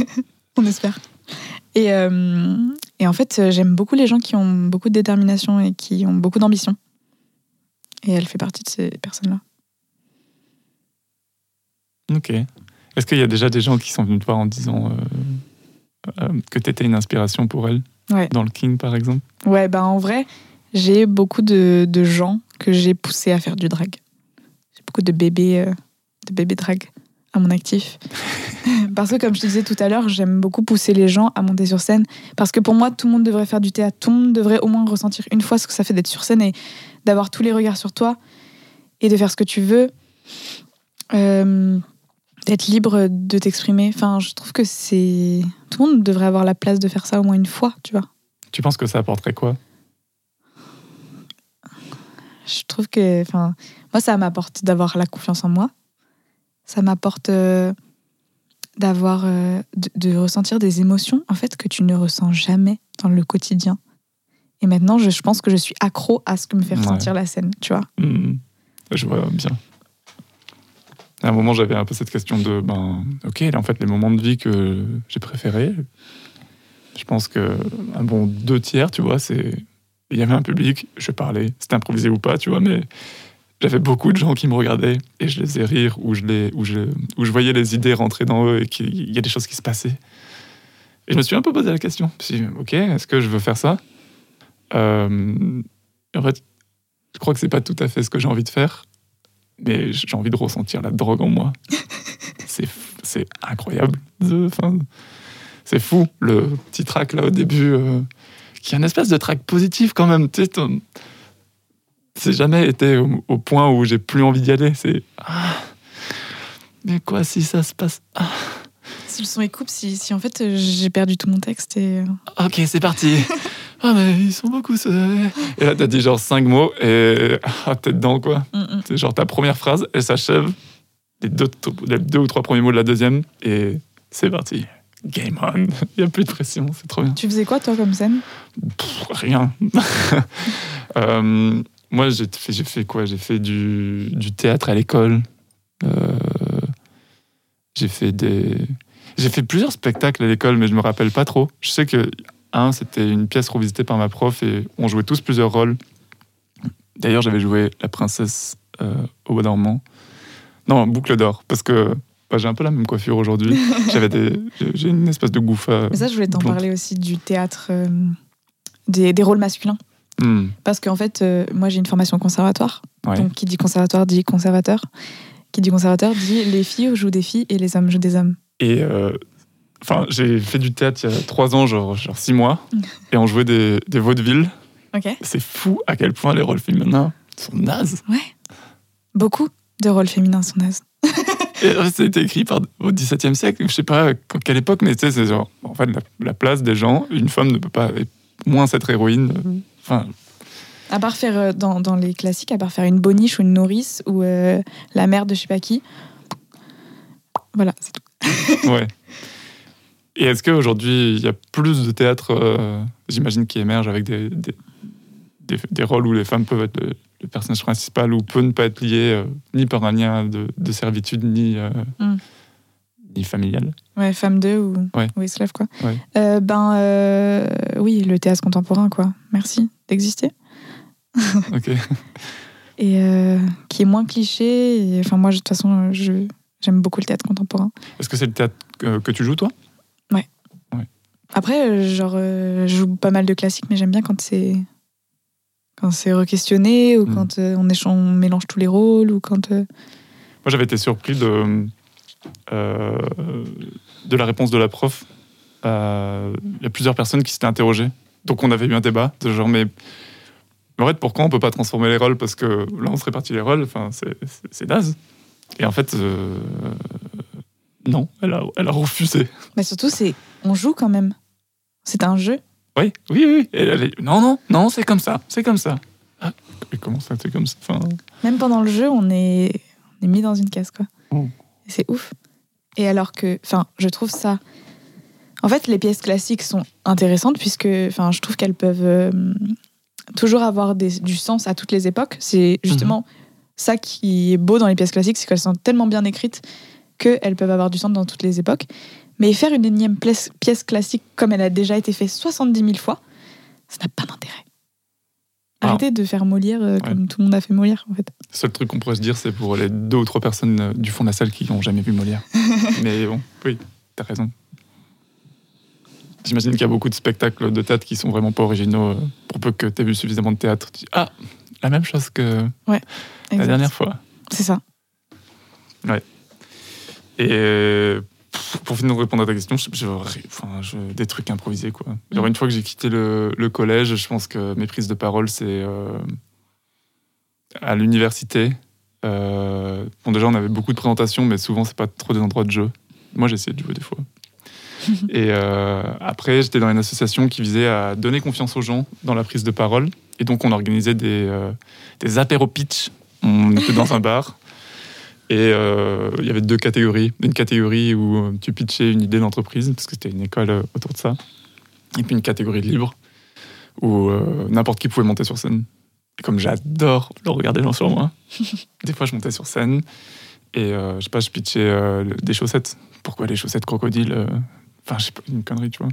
On espère. Et, euh, et en fait, j'aime beaucoup les gens qui ont beaucoup de détermination et qui ont beaucoup d'ambition. Et elle fait partie de ces personnes-là. Ok. Est-ce qu'il y a déjà des gens qui sont venus te voir en disant euh, euh, que tu étais une inspiration pour elle Ouais. Dans le King, par exemple? Ouais, bah en vrai, j'ai beaucoup de, de gens que j'ai poussés à faire du drag. J'ai beaucoup de bébés, euh, de bébés drag à mon actif. parce que, comme je te disais tout à l'heure, j'aime beaucoup pousser les gens à monter sur scène. Parce que pour moi, tout le monde devrait faire du théâtre. Tout le monde devrait au moins ressentir une fois ce que ça fait d'être sur scène et d'avoir tous les regards sur toi et de faire ce que tu veux. Euh, d'être libre de t'exprimer. Enfin, je trouve que c'est. Tout le monde devrait avoir la place de faire ça au moins une fois, tu vois. Tu penses que ça apporterait quoi? Je trouve que. Enfin, moi, ça m'apporte d'avoir la confiance en moi. Ça m'apporte euh, d'avoir. euh, de, de ressentir des émotions, en fait, que tu ne ressens jamais dans le quotidien. Et maintenant, je, je pense que je suis accro à ce que me fait Ouais. ressentir la scène, tu vois. Hmm, Je vois bien. À un moment, j'avais un peu cette question de, ben, ok, là, en fait, les moments de vie que j'ai préférés, je pense que, un bon deux tiers, tu vois, c'est. Il y avait un public, je parlais, c'était improvisé ou pas, tu vois, mais j'avais beaucoup de gens qui me regardaient et je les faisais rire ou je, les, ou je, ou je voyais les idées rentrer dans eux et qu'il y a des choses qui se passaient. Et je me suis un peu posé la question. Dit, ok, est-ce que je veux faire ça? Euh, En fait, je crois que c'est pas tout à fait ce que j'ai envie de faire, mais j'ai envie de ressentir la drogue en moi. c'est, incroyable. enfin, c'est fou, le petit track là au début, euh, qui est une espèce de track positif quand même. Tu sais, c'est jamais été au, au point où j'ai plus envie d'y aller. C'est ah, mais quoi si ça se passe Ah, Si le son est coupe, si, si en fait euh, j'ai perdu tout mon texte et. euh, Ok, c'est parti. Ah mais ils sont beaucoup. ce- Et là t'as dit genre cinq mots et ah, t'es dedans quoi. mm, mm. C'est genre ta première phrase, elle s'achève, les deux, les deux ou trois premiers mots de la deuxième, et c'est parti. Game on. Il n'y a plus de pression, c'est trop bien. Tu faisais quoi, toi, comme scène? Pff, rien. Euh, moi, j'ai fait, fait quoi? J'ai fait du, du théâtre à l'école. Euh, j'ai fait des. J'ai fait plusieurs spectacles à l'école, mais je me rappelle pas trop. Je sais que un, c'était une pièce revisitée par ma prof et on jouait tous plusieurs rôles. D'ailleurs, j'avais joué la princesse euh, au bois dormant. Non, boucle d'or, parce que bah, j'ai un peu la même coiffure aujourd'hui. J'avais des, j'ai une espèce de gouffe. Mais ça, je voulais t'en parler aussi du théâtre, euh, des, des rôles masculins. Hmm, Parce qu'en fait, euh, moi, j'ai une formation conservatoire. ouais. Donc, qui dit conservatoire dit conservateur. Qui dit conservateur dit les filles jouent des filles et les hommes jouent des hommes. Et euh, enfin, j'ai fait du théâtre il y a trois ans, genre, genre six mois, et on jouait des, des vaudevilles. Ok. C'est fou à quel point les rôles féminins sont nazes. Beaucoup de rôles féminins sont nazes. Euh, été écrit par, au XVIIe siècle, je sais pas à quelle époque, mais tu sais, c'est genre, en fait, la, la place des gens, une femme ne peut pas moins être héroïne. euh, Enfin, À part faire, euh, dans, dans les classiques, à part faire une boniche ou une nourrice ou euh, la mère de je sais pas qui. Voilà, c'est tout. ouais. Et est-ce qu'aujourd'hui, il y a plus de théâtre, euh, j'imagine, qui émerge avec des, des, des, des rôles où les femmes peuvent être le, le personnage principal ou peut ne pas être lié euh, ni par un lien de, de servitude ni, euh, Mm. ni familial? Ouais, femme 2 ou, Ouais. ou esclave, quoi. Ouais. Ben, oui, le théâtre contemporain, quoi. Merci d'exister. Ok. Et qui est moins cliché. Et, enfin, moi, de toute façon, je, j'aime beaucoup le théâtre contemporain. Est-ce que c'est le théâtre que, que tu joues, toi? Après, euh, genre, euh, je joue pas mal de classiques, mais j'aime bien quand c'est quand c'est re-questionné ou Mm. quand euh, on, échange, on mélange tous les rôles ou quand. euh, Moi, j'avais été surpris de, de la réponse de la prof. Il y a plusieurs personnes qui s'étaient interrogées. Donc, on avait eu un débat de genre, mais mais en fait, pourquoi on peut pas transformer les rôles? Parce que là, on se répartit les rôles, enfin, c'est naze. Et en fait, euh, non, elle a, elle a refusé. Mais surtout, c'est on joue quand même. C'est un jeu. Oui, oui, oui. Et elle est- non, non, non, c'est comme ça, c'est comme ça. Ah, comment ça, c'est comme ça enfin, Même pendant le jeu, on est, on est mis dans une case, quoi. Oh. C'est ouf. Et alors que, enfin, je trouve ça. En fait, les pièces classiques sont intéressantes puisque, enfin, je trouve qu'elles peuvent euh, toujours avoir des- du sens à toutes les époques. C'est justement ça qui est beau dans les pièces classiques, c'est qu'elles sont tellement bien écrites qu'elles peuvent avoir du sens dans toutes les époques. Mais faire une énième pièce, classique comme elle a déjà été faite 70 000 fois, ça n'a pas d'intérêt. Ah. Arrêtez de faire Molière euh, comme tout le monde a fait Molière, en fait. Le seul truc qu'on pourrait se dire, c'est pour les deux ou trois personnes euh, du fond de la salle qui n'ont jamais vu Molière. Mais bon, oui, t'as raison. J'imagine qu'il y a beaucoup de spectacles de théâtre qui sont vraiment pas originaux. euh, Pour peu que tu aies vu suffisamment de théâtre, tu dis Ah, la même chose que la dernière fois. C'est ça. Et pff, pour finir de répondre à ta question, je, je- enfin, je- des trucs improvisés. Quoi. Genre, Mm. une fois que j'ai quitté le, le collège, je pense que mes prises de parole, c'est euh, à l'université. Euh, bon, déjà, on avait beaucoup de présentations, mais souvent, c'est pas trop des endroits de jeu. Moi, j'essayais de jouer des fois. et euh, après, j'étais dans une association qui visait à donner confiance aux gens dans la prise de parole. Et donc, on organisait des, euh, des apéro pitch. On était dans un bar. Et euh, il y avait deux catégories. Une catégorie où tu pitchais une idée d'entreprise, parce que c'était une école euh, autour de ça. Et puis une catégorie libre, où n'importe qui pouvait monter sur scène. Et comme j'adore le regarder les gens sur moi, des fois je montais sur scène et euh, je sais pas, je pitchais euh, des chaussettes. Pourquoi les chaussettes crocodiles euh, Enfin, je sais pas, une connerie, tu vois.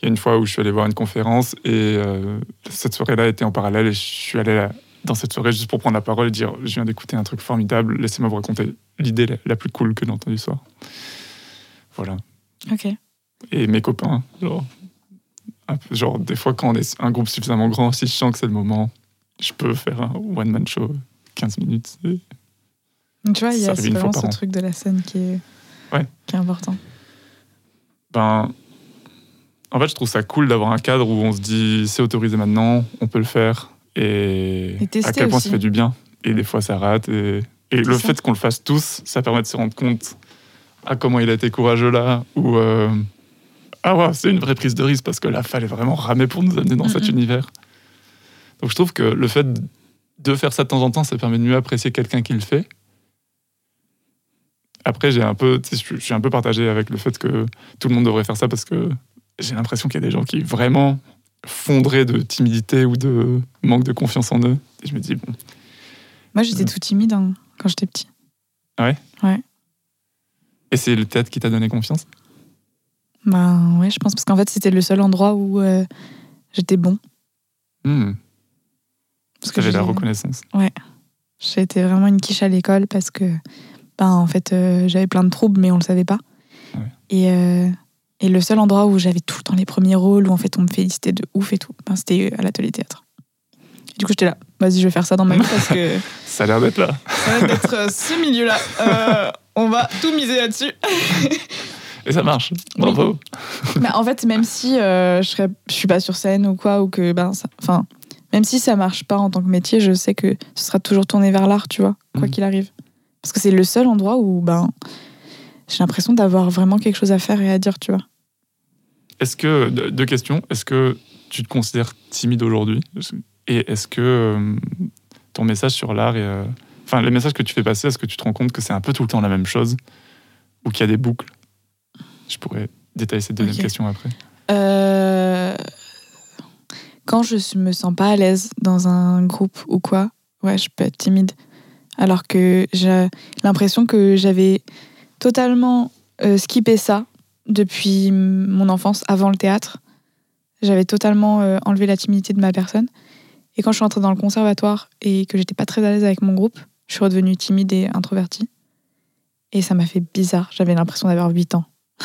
Il y a une fois où je suis allé voir une conférence et euh, cette soirée-là était en parallèle et je suis allé là- dans cette soirée juste pour prendre la parole et dire je viens d'écouter un truc formidable, laissez-moi vous raconter l'idée la, la plus cool que j'ai entendue ce soir. Voilà. Ok. Et mes copains, genre, des fois quand on est un groupe suffisamment grand, si je sens que c'est le moment, je peux faire un one-man show 15 minutes. et- Tu vois, il y a vraiment ce truc de la scène qui est, Ouais. qui est important. Ben, en fait, je trouve ça cool d'avoir un cadre où on se dit c'est autorisé maintenant, on peut le faire et, à quel point aussi. ça fait du bien. Et des fois, ça rate. Et, et le ça. fait qu'on le fasse tous, ça permet de se rendre compte à comment il a été courageux là, ou euh, ah ouais, c'est une vraie prise de risque parce que là, fallait vraiment ramer pour nous amener dans cet univers. Donc, je trouve que le fait de faire ça de temps en temps, ça permet de mieux apprécier quelqu'un qui le fait. Après, j'ai un peu, je suis un peu partagé avec le fait que tout le monde devrait faire ça parce que j'ai l'impression qu'il y a des gens qui vraiment fonderaient de timidité ou de manque de confiance en eux. Et je me dis, bon, Moi, j'étais Euh. tout timide hein, quand j'étais petit. et c'est le théâtre qui t'a donné confiance? Ben ouais, je pense parce qu'en fait, c'était le seul endroit où euh, j'étais bon. Hmm, Parce que T'avais la reconnaissance. J'ai été vraiment une quiche à l'école parce que, ben, en fait, euh, j'avais plein de troubles, mais on le savait pas. Ouais. Et, euh, et le seul endroit où j'avais tout le temps les premiers rôles, où en fait on me félicitait de ouf et tout, ben, c'était à l'atelier théâtre. Et du coup, j'étais là, vas-y, je vais faire ça dans ma vie parce que Ça a l'air d'être là. ça va être euh, ce milieu-là. Euh, on va tout miser là-dessus. Et ça marche. Bravo. En fait, même si je serais, je suis pas sur scène ou quoi, ou que ben, enfin, même si ça marche pas en tant que métier, je sais que ce sera toujours tourné vers l'art, tu vois, quoi Mhm. qu'il arrive. Parce que c'est le seul endroit où ben, j'ai l'impression d'avoir vraiment quelque chose à faire et à dire, tu vois. Est-ce que, deux questions, est-ce que tu te considères timide aujourd'hui? Et est-ce que euh, ton message sur l'art et. euh, Enfin, les messages que tu fais passer, est-ce que tu te rends compte que c'est un peu tout le temps la même chose? Ou qu'il y a des boucles? Je pourrais détailler cette deuxième question après. Euh, Quand je me sens pas à l'aise dans un groupe ou quoi, ouais, je peux être timide. Alors que j'ai l'impression que j'avais totalement euh, skippé ça depuis mon enfance, avant le théâtre. J'avais totalement euh, enlevé la timidité de ma personne. Et quand je suis rentrée dans le conservatoire et que j'étais pas très à l'aise avec mon groupe, je suis redevenue timide et introvertie. Et ça m'a fait bizarre. J'avais l'impression d'avoir 8 ans.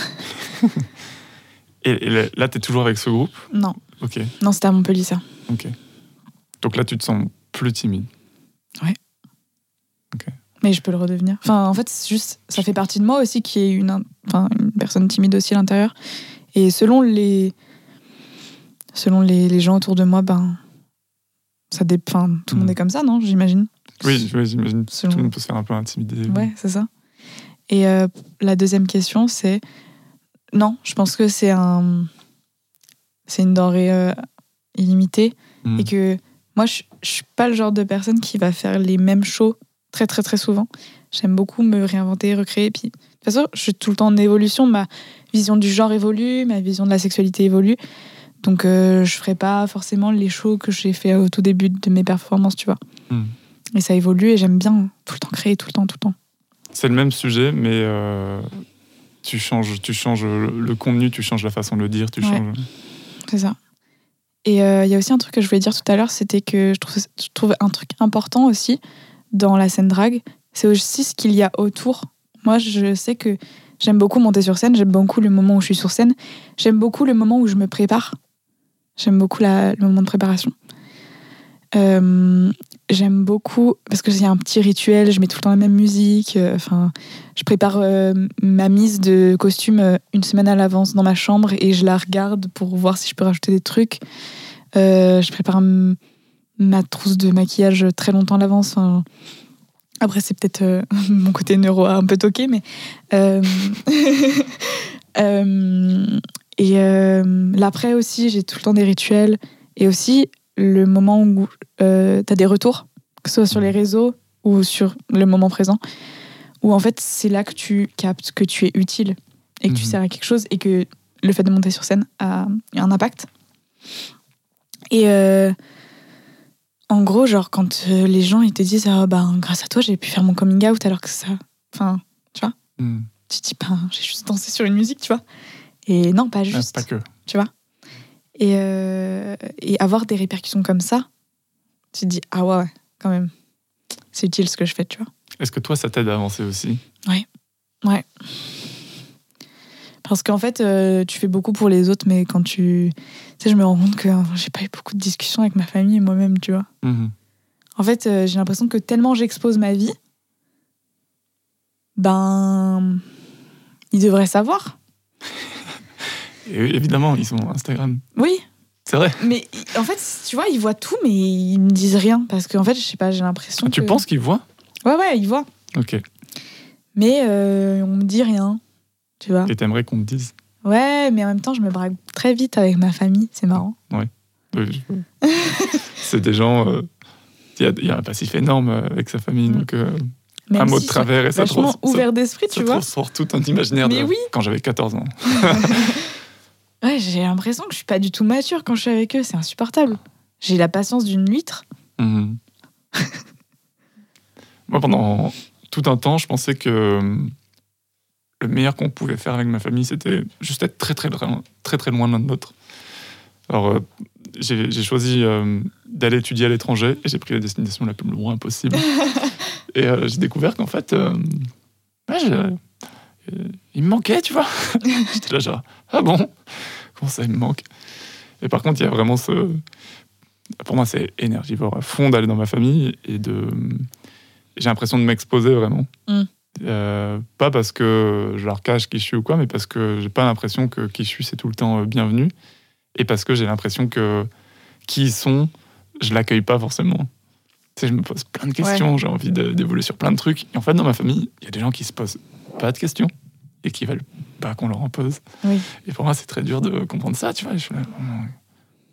Et, et là, tu es toujours avec ce groupe? Non, Ok, non, c'était à Montpellier ça. ok. Donc là, tu te sens plus timide. Mais je peux le redevenir. Enfin, en fait, c'est juste, ça fait partie de moi aussi qui est une, enfin, une personne timide aussi à l'intérieur. Et selon les, selon les, les gens autour de moi, ben, ça dé... enfin, tout le monde Mm. est comme ça, non J'imagine? Oui, oui, j'imagine Selon- tout le monde peut se faire un peu intimider. Ouais, c'est ça. Et euh, la deuxième question, c'est non, je pense que c'est un, c'est une denrée euh, illimitée Hmm. et que moi, je, je suis pas le genre de personne qui va faire les mêmes shows très très très souvent. J'aime beaucoup me réinventer, recréer. Puis de toute façon, je suis tout le temps en évolution. Ma vision du genre évolue, ma vision de la sexualité évolue. Donc, euh, je ferai pas forcément les shows que j'ai fait au tout début de mes performances, tu vois. Hmm. Et ça évolue et j'aime bien tout le temps créer, tout le temps, tout le temps. C'est le même sujet, mais euh, tu changes, tu changes le, contenu, tu changes la façon de le dire, tu Ouais. changes. C'est ça. Et euh, il y a aussi un truc que je voulais dire tout à l'heure, c'était que je trouve, je trouve un truc important aussi dans la scène drague, c'est aussi ce qu'il y a autour. Moi, je sais que j'aime beaucoup monter sur scène, j'aime beaucoup le moment où je suis sur scène, j'aime beaucoup le moment où je me prépare, j'aime beaucoup le moment de préparation. Euh, j'aime beaucoup parce que j'ai un petit rituel, je mets tout le temps la même musique. euh, Enfin, je prépare euh, ma mise de costume une semaine à l'avance dans ma chambre et je la regarde pour voir si je peux rajouter des trucs. Je prépare m- ma trousse de maquillage très longtemps à l'avance. Enfin, après, c'est peut-être euh, mon côté neuro un peu toqué, mais. euh, euh, et l'après aussi, j'ai tout le temps des rituels. Et aussi, le moment où tu as des retours, que ce soit sur les réseaux ou sur le moment présent, où en fait, c'est là que tu captes que tu es utile et que tu Mhm. sers à quelque chose et que le fait de monter sur scène a un impact. Et en gros, genre, quand euh, les gens ils te disent ah, ben, grâce à toi, j'ai pu faire mon coming out alors que ça. Enfin, Hmm. tu te dis, ben, j'ai juste dansé sur une musique, tu vois. Et non, pas Ah, juste pas que. tu vois. Et, euh, et avoir des répercussions comme ça, tu te dis, ah ouais, ouais, quand même, c'est utile ce que je fais, tu vois. Est-ce que toi, ça t'aide à avancer aussi? Parce qu'en fait, euh, tu fais beaucoup pour les autres, mais quand tu. Tu sais, je me rends compte que euh, j'ai pas eu beaucoup de discussions avec ma famille et moi-même, tu vois. Mhm. En fait, euh, j'ai l'impression que tellement j'expose ma vie, ben. Ils devraient savoir. Évidemment, ils sont Instagram. Oui, C'est vrai. mais en fait, tu vois, ils voient tout, mais ils me disent rien. Parce qu'en fait, je sais pas, j'ai l'impression. Tu que- penses qu'ils voient? Ouais, ouais, ils voient. Ok. Mais euh, on me dit rien, tu vois. Et t'aimerais qu'on te dise Ouais, mais en même temps, je me braque très vite avec ma famille, c'est marrant. Oui, je- C'est des gens. euh, Il y, a, il y a un passif énorme euh, avec sa famille, Mm. donc euh, un mot si de travers et ça, trans- vachement ça, ouvert d'esprit, ça tu vois. transport tout un imaginaire Mais de oui. quand j'avais 14 ans. Ouais, j'ai l'impression que je suis pas du tout mature quand je suis avec eux, c'est insupportable. J'ai la patience d'une huître. Mhm. Moi, pendant tout un temps, je pensais que euh, le meilleur qu'on pouvait faire avec ma famille, c'était juste être très très loin, très, très loin l'un de l'autre. Alors, euh, j'ai j'ai choisi euh, d'aller étudier à l'étranger et j'ai pris la destination la plus loin possible. et euh, j'ai découvert qu'en fait, ouais, je- il me manquait, tu vois. J'étais là genre, ah bon? Comment ça, il me manque? Et par contre, il y a vraiment ce, pour moi, c'est énergivore à fond d'aller dans ma famille et de. J'ai l'impression de m'exposer vraiment. Mm. Euh, pas parce que je leur cache qui je suis ou quoi, mais parce que j'ai pas l'impression que qui je suis c'est tout le temps euh, bienvenu. Et parce que j'ai l'impression que qui ils sont, je l'accueille pas forcément. Tu sais, je me pose plein de questions, j'ai envie d'évoluer sur plein de trucs. Et en fait, dans ma famille, il y a des gens qui se posent pas de questions et qui veulent pas qu'on leur en pose. Oui. Et pour moi, c'est très dur de comprendre ça, tu vois. Et je suis là, non.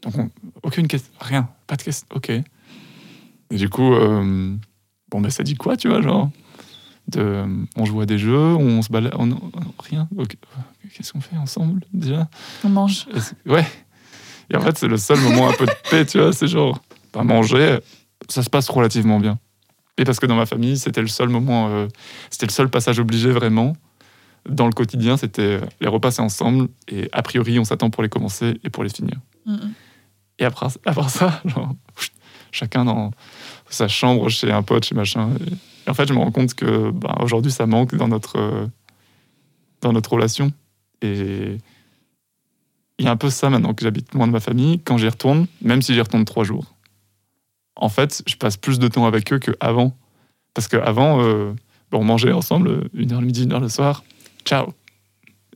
Donc, on- aucune question, rien, pas de question, ok. Et du coup, euh, bon, ben ça dit quoi, tu vois, genre? De, On joue à des jeux, on se balade, on, rien. Qu'est-ce qu'on fait ensemble déjà? On mange. Et Ouais. Et en fait, c'est le seul moment un peu de paix, tu vois, c'est genre, pas manger, ça se passe relativement bien. Et parce que dans ma famille, c'était le seul moment, euh, c'était le seul passage obligé vraiment. Dans le quotidien, c'était euh, les repas, c'est ensemble, et a priori, on s'attend pour les commencer et pour les finir. Mm, Et après, après ça, genre, chacun dans sa chambre, chez un pote, chez machin. Et, et en fait, je me rends compte que bah, aujourd'hui, ça manque dans notre, euh, dans notre relation. Et il y a un peu ça maintenant que j'habite loin de ma famille. Quand j'y retourne, même si j'y retourne trois jours, en fait, je passe plus de temps avec eux qu'avant. Parce qu'avant, euh, bon, on mangeait ensemble, une heure le midi, une heure le soir. Ciao.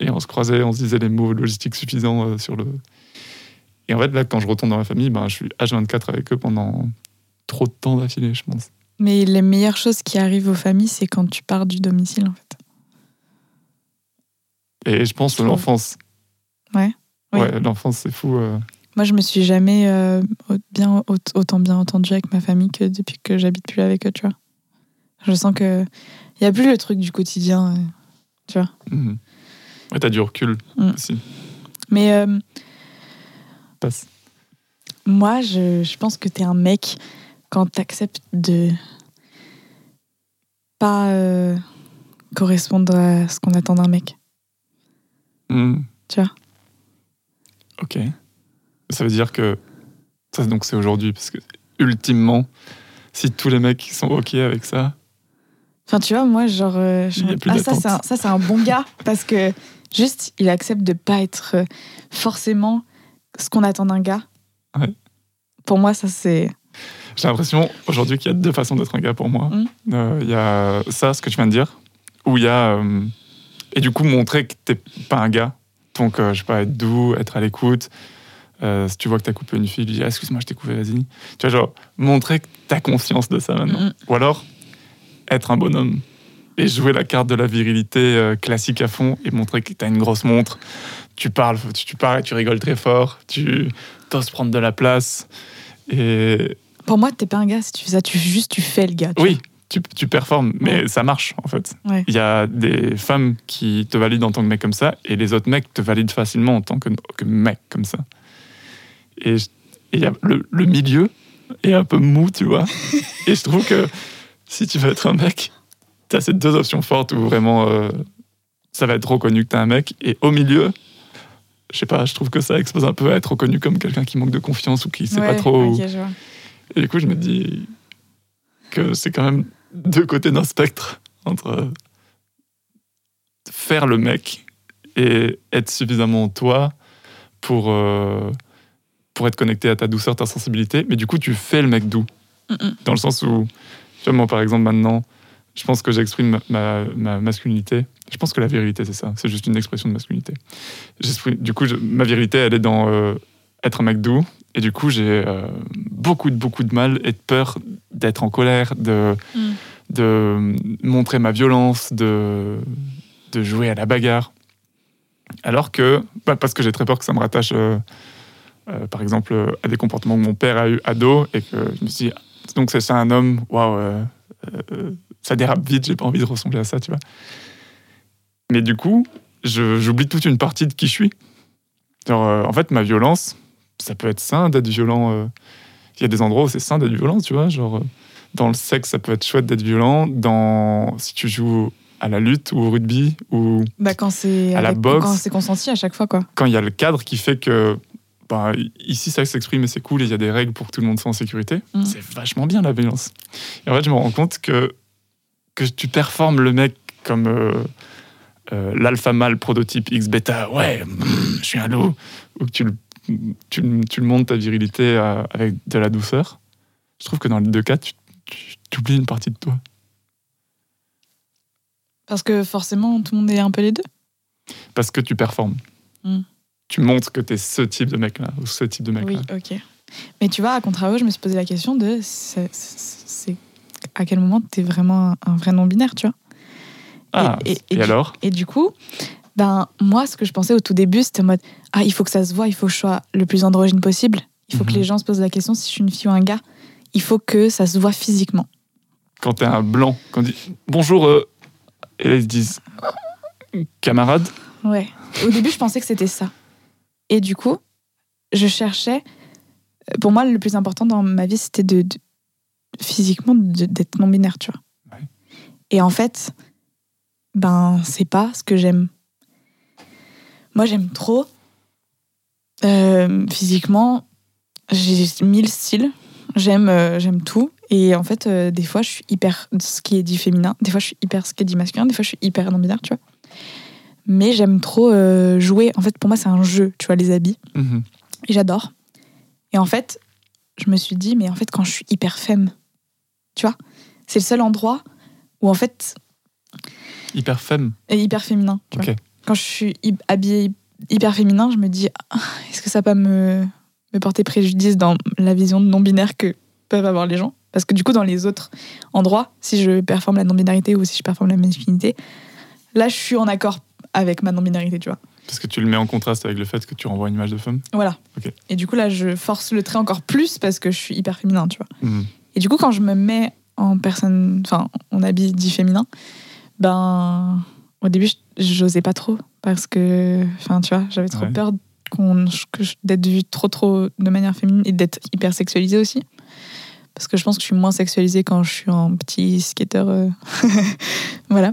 Et on se croisait, on se disait les mots logistiques suffisants euh, sur le. Et en fait, là, quand je retourne dans ma famille, ben, je suis H24 avec eux pendant trop de temps d'affilée, je pense. Mais les meilleures choses qui arrivent aux familles, c'est quand tu pars du domicile, en fait. Et je pense que l'enfance. Ouais. Oui. Ouais, l'enfance, c'est fou. euh. Moi, je me suis jamais euh, bien, au- autant bien entendue avec ma famille que depuis que j'habite plus avec eux, tu vois. Je sens que il y a plus le truc du quotidien, euh, tu vois. Mhm. Ouais, t'as du recul Mm. aussi. Mais Passe. moi, je, je pense que t'es un mec quand t'acceptes de pas euh, correspondre à ce qu'on attend d'un mec. Mhm. Tu vois? Ok. Ça veut dire que. Ça, donc, c'est aujourd'hui, parce que ultimement, si tous les mecs sont ok avec ça, Enfin, tu vois, moi, genre, euh, ah, ça, c'est un, ça, c'est un bon gars parce que juste, il accepte de pas être euh, forcément ce qu'on attend d'un gars. Ouais. Pour moi, ça, c'est. J'ai l'impression aujourd'hui qu'il y a deux façons d'être un gars pour moi. Mm. Euh, Il y a ça, ce que tu viens de dire, où il y a. euh, et du coup, montrer que t'es pas un gars. Donc, euh, je sais pas, être doux, être à l'écoute. Euh, si tu vois que t'as coupé une fille, lui dire Excuse-moi, je t'ai coupé, vas-y. Tu vois, genre, montrer que t'as conscience de ça maintenant. Mm. Ou alors, être un bonhomme et jouer la carte de la virilité classique à fond et montrer que t'as une grosse montre. Tu parles, tu, tu parles et tu rigoles très fort. Tu oses prendre de la place. Et Pour moi, t'es pas un gars si tu fais ça. Tu, juste, tu fais le gars. tu oui, tu, tu performes, mais ça marche en fait. Ouais. Il y a des femmes qui te valident en tant que mec comme ça, et les autres mecs te valident facilement en tant que, que mec comme ça. Et et il y a le, le milieu est un peu mou, tu vois. et je trouve que si tu veux être un mec, tu as ces deux options fortes où vraiment euh, ça va être reconnu que tu es un mec, et au milieu, je sais pas, je trouve que ça expose un peu à être reconnu comme quelqu'un qui manque de confiance ou qui sait Ouais, pas trop. ok, je vois. Et du coup, je me dis que c'est quand même deux côtés d'un spectre entre faire le mec et être suffisamment toi pour, euh, pour être connecté à ta douceur, ta sensibilité. Mais du coup, tu fais le mec doux. Mm, mm. Dans le sens où, tu vois, moi, par exemple, maintenant, je pense que j'exprime ma, ma- ma masculinité. Je pense que la virilité, c'est ça. C'est juste une expression de masculinité. Du coup, je- ma virilité, elle est dans euh, être un mec doux. Et du coup, j'ai euh, beaucoup, de, beaucoup de mal et de peur d'être en colère, de, Mm. de montrer ma violence, de, de jouer à la bagarre. Alors que, bah, parce que j'ai très peur que ça me rattache, euh, euh, par exemple, à des comportements que mon père a eu ado et que je me suis dit, donc c'est ça un homme, waouh, ça dérape vite, j'ai pas envie de ressembler à ça, tu vois. Mais du coup, j'oublie toute une partie de qui je suis. Genre, en fait, ma violence, ça peut être sain d'être violent. euh. Il y a des endroits où c'est sain d'être violent, tu vois. Genre, euh, dans le sexe, ça peut être chouette d'être violent. Dans, si tu joues à la lutte ou au rugby, ou Bah, quand c'est À la boxe. quand c'est consenti à chaque fois, quoi. quand il y a le cadre qui fait que bah, ici ça s'exprime et c'est cool et il y a des règles pour que tout le monde soit en sécurité, Mm. c'est vachement bien la violence. Et en fait, je me rends compte que, que tu performes le mec comme euh, euh, l'alpha mâle prototype X bêta, ouais, mm, je suis un loup, ou que tu le, tu, tu montes ta virilité euh, avec de la douceur. Je trouve que dans les deux cas, tu, tu oublies une partie de toi. Parce que forcément, tout le monde est un peu les deux. Parce que tu performes. Mm. Tu montres que tu es ce type de mec-là, ou ce type de mec-là. Oui, ok. Mais tu vois, à contrario, je me suis posé la question de c'est à quel moment tu es vraiment un, un vrai non-binaire, tu vois? Ah, Et- et, et- et du- alors? Et du coup, ben, moi, ce que je pensais au tout début, c'était en mode Ah, il faut que ça se voit, il faut que je sois le plus androgyne possible. Il faut que Mhm. les gens se posent la question si je suis une fille ou un gars. Il faut que ça se voit physiquement. quand t'es un blanc, quand on dit bonjour, euh, et là ils se disent camarade, Ouais. Au début, je pensais que c'était ça. Et du coup, je cherchais. Pour moi, le plus important dans ma vie, c'était de, de- physiquement d'être non-binaire, tu vois. Ouais. Et en fait, ben, c'est pas ce que j'aime. Moi, j'aime trop. euh, physiquement, j'ai mille styles. J'aime euh, j'aime tout. Et en fait, euh, des fois, je suis hyper ce qui est dit féminin. Des fois, je suis hyper ce qui est dit masculin. Des fois, je suis hyper non-binaire, tu vois mais j'aime trop jouer. En fait, pour moi, c'est un jeu, tu vois, les habits. Mhm. Et j'adore. Et en fait, je me suis dit, mais en fait, quand je suis hyper femme, tu vois, c'est le seul endroit où, en fait, hyper femme. est hyper féminin. tu vois. Quand je suis habillée hyper féminin, je me dis, ah, est-ce que ça peut me, me porter préjudice dans la vision non-binaire que peuvent avoir les gens? Parce que du coup, dans les autres endroits, si je performe la non-binarité ou si je performe la masculinité, là, je suis en accord avec ma non-binarité, tu vois. Parce que tu le mets en contraste avec le fait que tu renvoies une image de femme? Voilà. Ok. Et du coup, là, je force le trait encore plus parce que je suis hyper féminin, tu vois. Mhm. Et du coup, quand je me mets en personne, enfin, en habit dit féminin, ben, au début, je- j'osais pas trop parce que, enfin, tu vois, j'avais trop Ouais. peur qu'on, que d'être vue trop, trop de manière féminine et d'être hyper sexualisée aussi. Parce que je pense que je suis moins sexualisée quand je suis en petit skater. euh, voilà.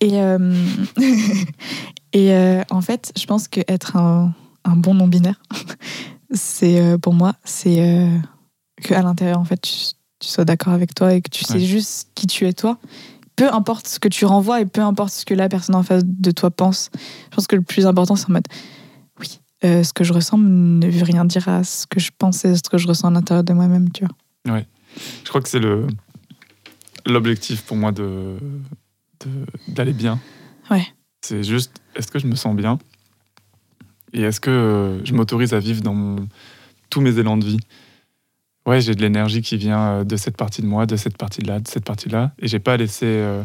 Et, euh, et euh, en fait, je pense qu'être un, un bon non-binaire, c'est pour moi, c'est euh, qu'à l'intérieur, en fait, tu, tu sois d'accord avec toi et que tu sais Ouais. juste qui tu es toi. Peu importe ce que tu renvoies et peu importe ce que la personne en face de toi pense. Je pense que le plus important, c'est en mode oui, euh, ce que je ressens ne veut rien dire à ce que je pense et ce que je ressens à l'intérieur de moi-même, tu vois. Je crois que c'est le l'objectif pour moi de d'aller bien. Ouais. C'est juste, est-ce que je me sens bien? Et est-ce que euh, je m'autorise à vivre dans mon- tous mes élans de vie? Ouais, j'ai de l'énergie qui vient euh, de cette partie de moi, de cette partie-là, de cette partie-là, et j'ai pas laissé euh,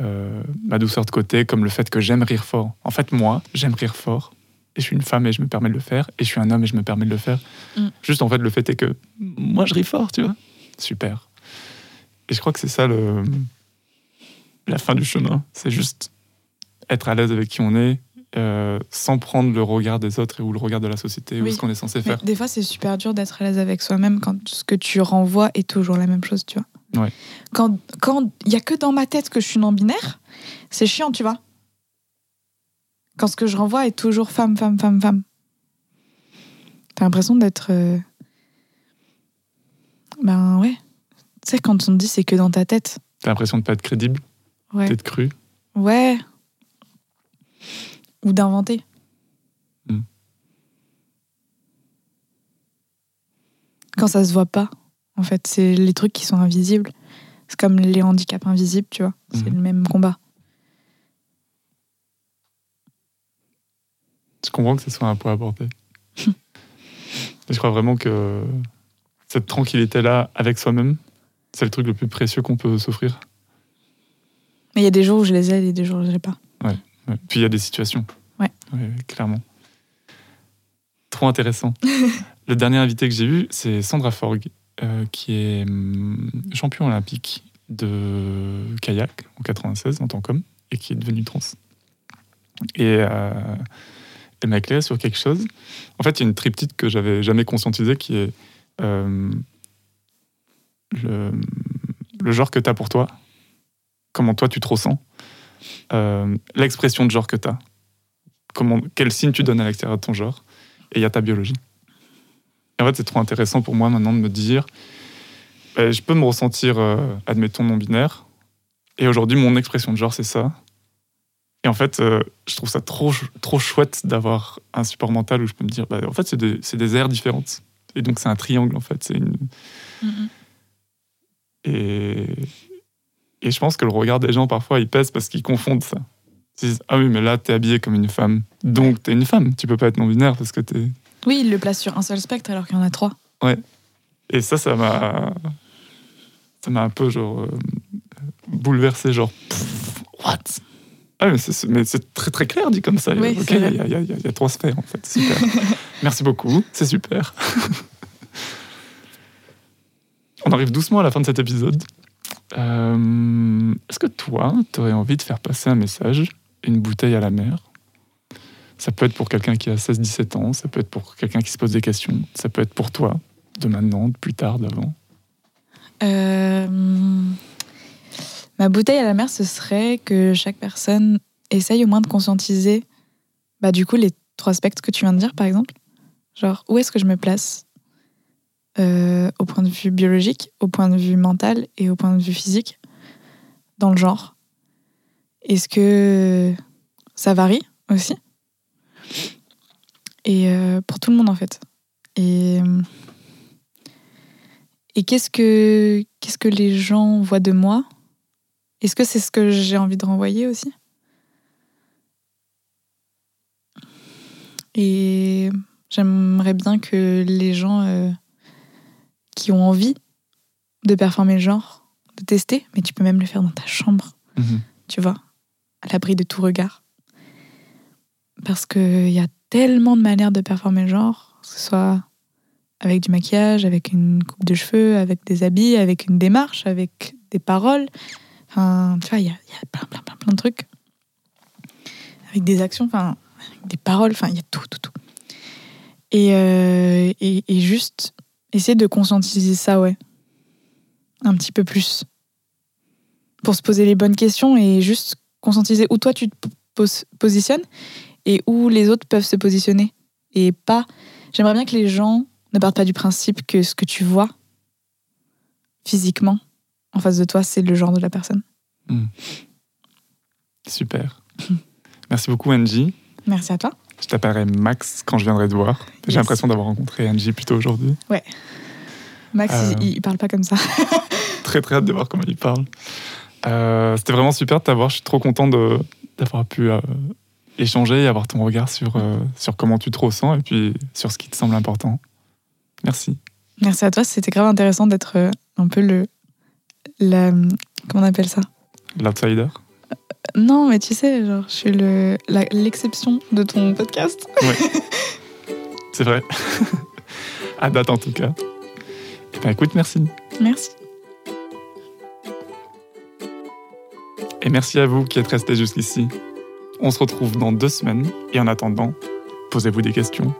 euh, ma douceur de côté, comme le fait que j'aime rire fort. En fait, moi, j'aime rire fort, et je suis une femme et je me permets de le faire, et je suis un homme et je me permets de le faire. Mm. Juste, en fait, le fait est que moi, je ris fort, tu vois. Super. Et je crois que c'est ça le la fin du chemin. C'est juste être à l'aise avec qui on est, euh, sans prendre le regard des autres ou le regard de la société ou ce qu'on est censé Mais faire. des fois, c'est super dur d'être à l'aise avec soi-même quand ce que tu renvoies est toujours la même chose, tu vois. Ouais. Quand quand il y a que dans ma tête que je suis non binaire, c'est chiant, tu vois. Quand ce que je renvoie est toujours femme, femme, femme, femme. T'as l'impression d'être. euh, Ben ouais. Tu sais, quand on te dit c'est que dans ta tête. T'as l'impression de pas être crédible, Ouais. d'être cru. Ouais. Ou d'inventer. Hmm. Quand ça se voit pas, en fait, c'est les trucs qui sont invisibles. C'est comme les handicaps invisibles, tu vois. C'est Mhm. le même combat. Je comprends que ce soit un poids à porter. Et je crois vraiment que cette tranquillité-là avec soi-même, c'est le truc le plus précieux qu'on peut s'offrir. Mais il y a des jours où je les ai et des jours où je les ai pas. Ouais. Puis il y a des situations. Ouais. Ouais, clairement. Trop intéressant. le dernier invité que j'ai eu, c'est Sandra Forg, euh, qui est hum, champion olympique de kayak en 96 en tant qu'homme et qui est devenue trans. Et euh, elle m'a éclairé sur quelque chose. En fait, il y a une triptyque que j'avais jamais conscientisée qui est euh, le, le genre que tu as pour toi, comment toi tu te ressens, euh, l'expression de genre que tu as, comment, quel signe tu donnes à l'extérieur de ton genre, et il y a ta biologie. Et en fait, c'est trop intéressant pour moi maintenant de me dire, euh, je peux me ressentir, euh, admettons, non-binaire, et aujourd'hui, mon expression de genre, c'est ça. Et en fait, euh, je trouve ça trop, trop chouette d'avoir un support mental où je peux me dire, bah, en fait, c'est des, des aires différentes. Et donc, c'est un triangle, en fait. C'est une... Et... et je pense que le regard des gens, parfois, il pèse parce qu'ils confondent ça. Ils disent, ah oui, mais là, t'es habillé comme une femme. Donc, t'es une femme. Tu peux pas être non-binaire parce que t'es. Oui, il le place sur un seul spectre alors qu'il y en a trois. Et ça, ça m'a. Ça m'a un peu, genre. euh, bouleversé, genre. pff, What? Ah, mais c'est- mais c'est très très clair dit comme ça. Oui, ok, il y, y a trois sphères en fait. Super. Merci beaucoup, c'est super. On arrive doucement à la fin de cet épisode. Euh, Est-ce que toi, tu aurais envie de faire passer un message, une bouteille à la mer Ça peut être pour quelqu'un qui a 16-17 ans, ça peut être pour quelqu'un qui se pose des questions, ça peut être pour toi, de maintenant, de plus tard, d'avant? Euh, ma bouteille à la mer, ce serait que chaque personne essaye au moins de conscientiser, bah, du coup, les trois spectres que tu viens de dire, par exemple. Genre, où est-ce que je me place? Euh, au point de vue biologique, au point de vue mental et au point de vue physique dans le genre Est-ce que ça varie aussi? Et euh, pour tout le monde, en fait. Et. et qu'est-ce que qu'est-ce que les gens voient de moi? Est-ce que c'est ce que j'ai envie de renvoyer aussi? Et j'aimerais bien que les gens euh, qui ont envie de performer le genre, de tester, mais tu peux même le faire dans ta chambre, Mhm. tu vois, à l'abri de tout regard. Parce qu'il y a tellement de manières de performer le genre, que ce soit avec du maquillage, avec une coupe de cheveux, avec des habits, avec une démarche, avec des paroles. Enfin, tu vois, il y a, il y a plein, plein, plein, plein de trucs. Avec des actions, enfin, avec des paroles, enfin, il y a tout, tout, tout. Et, euh, et, et juste essayer de conscientiser ça, ouais. Un petit peu plus. Pour se poser les bonnes questions et juste conscientiser où toi tu te pos- positionnes et où les autres peuvent se positionner. Et pas. J'aimerais bien que les gens ne partent pas du principe que ce que tu vois physiquement en face de toi, c'est le genre de la personne. Super. Merci beaucoup, Angie. Merci à toi. Je t'appellerai Max quand je viendrai te voir. J'ai Yes. l'impression d'avoir rencontré Angie plutôt aujourd'hui. Ouais. Max, Euh. il, il parle pas comme ça. Très très hâte de voir comment il parle. Euh, C'était vraiment super de t'avoir. Je suis trop content d'avoir pu euh, échanger et avoir ton regard sur, sur comment tu te ressens et puis sur ce qui te semble important. Merci. Merci à toi, c'était grave intéressant d'être un peu le. La, comment on appelle ça? L'outsider. Non, mais tu sais, genre, je suis le- l'exception de ton podcast. C'est vrai. à date en tout cas. Eh ben, écoute, merci. Merci. Et merci à vous qui êtes restés jusqu'ici. On se retrouve dans deux semaines et en attendant, posez-vous des questions.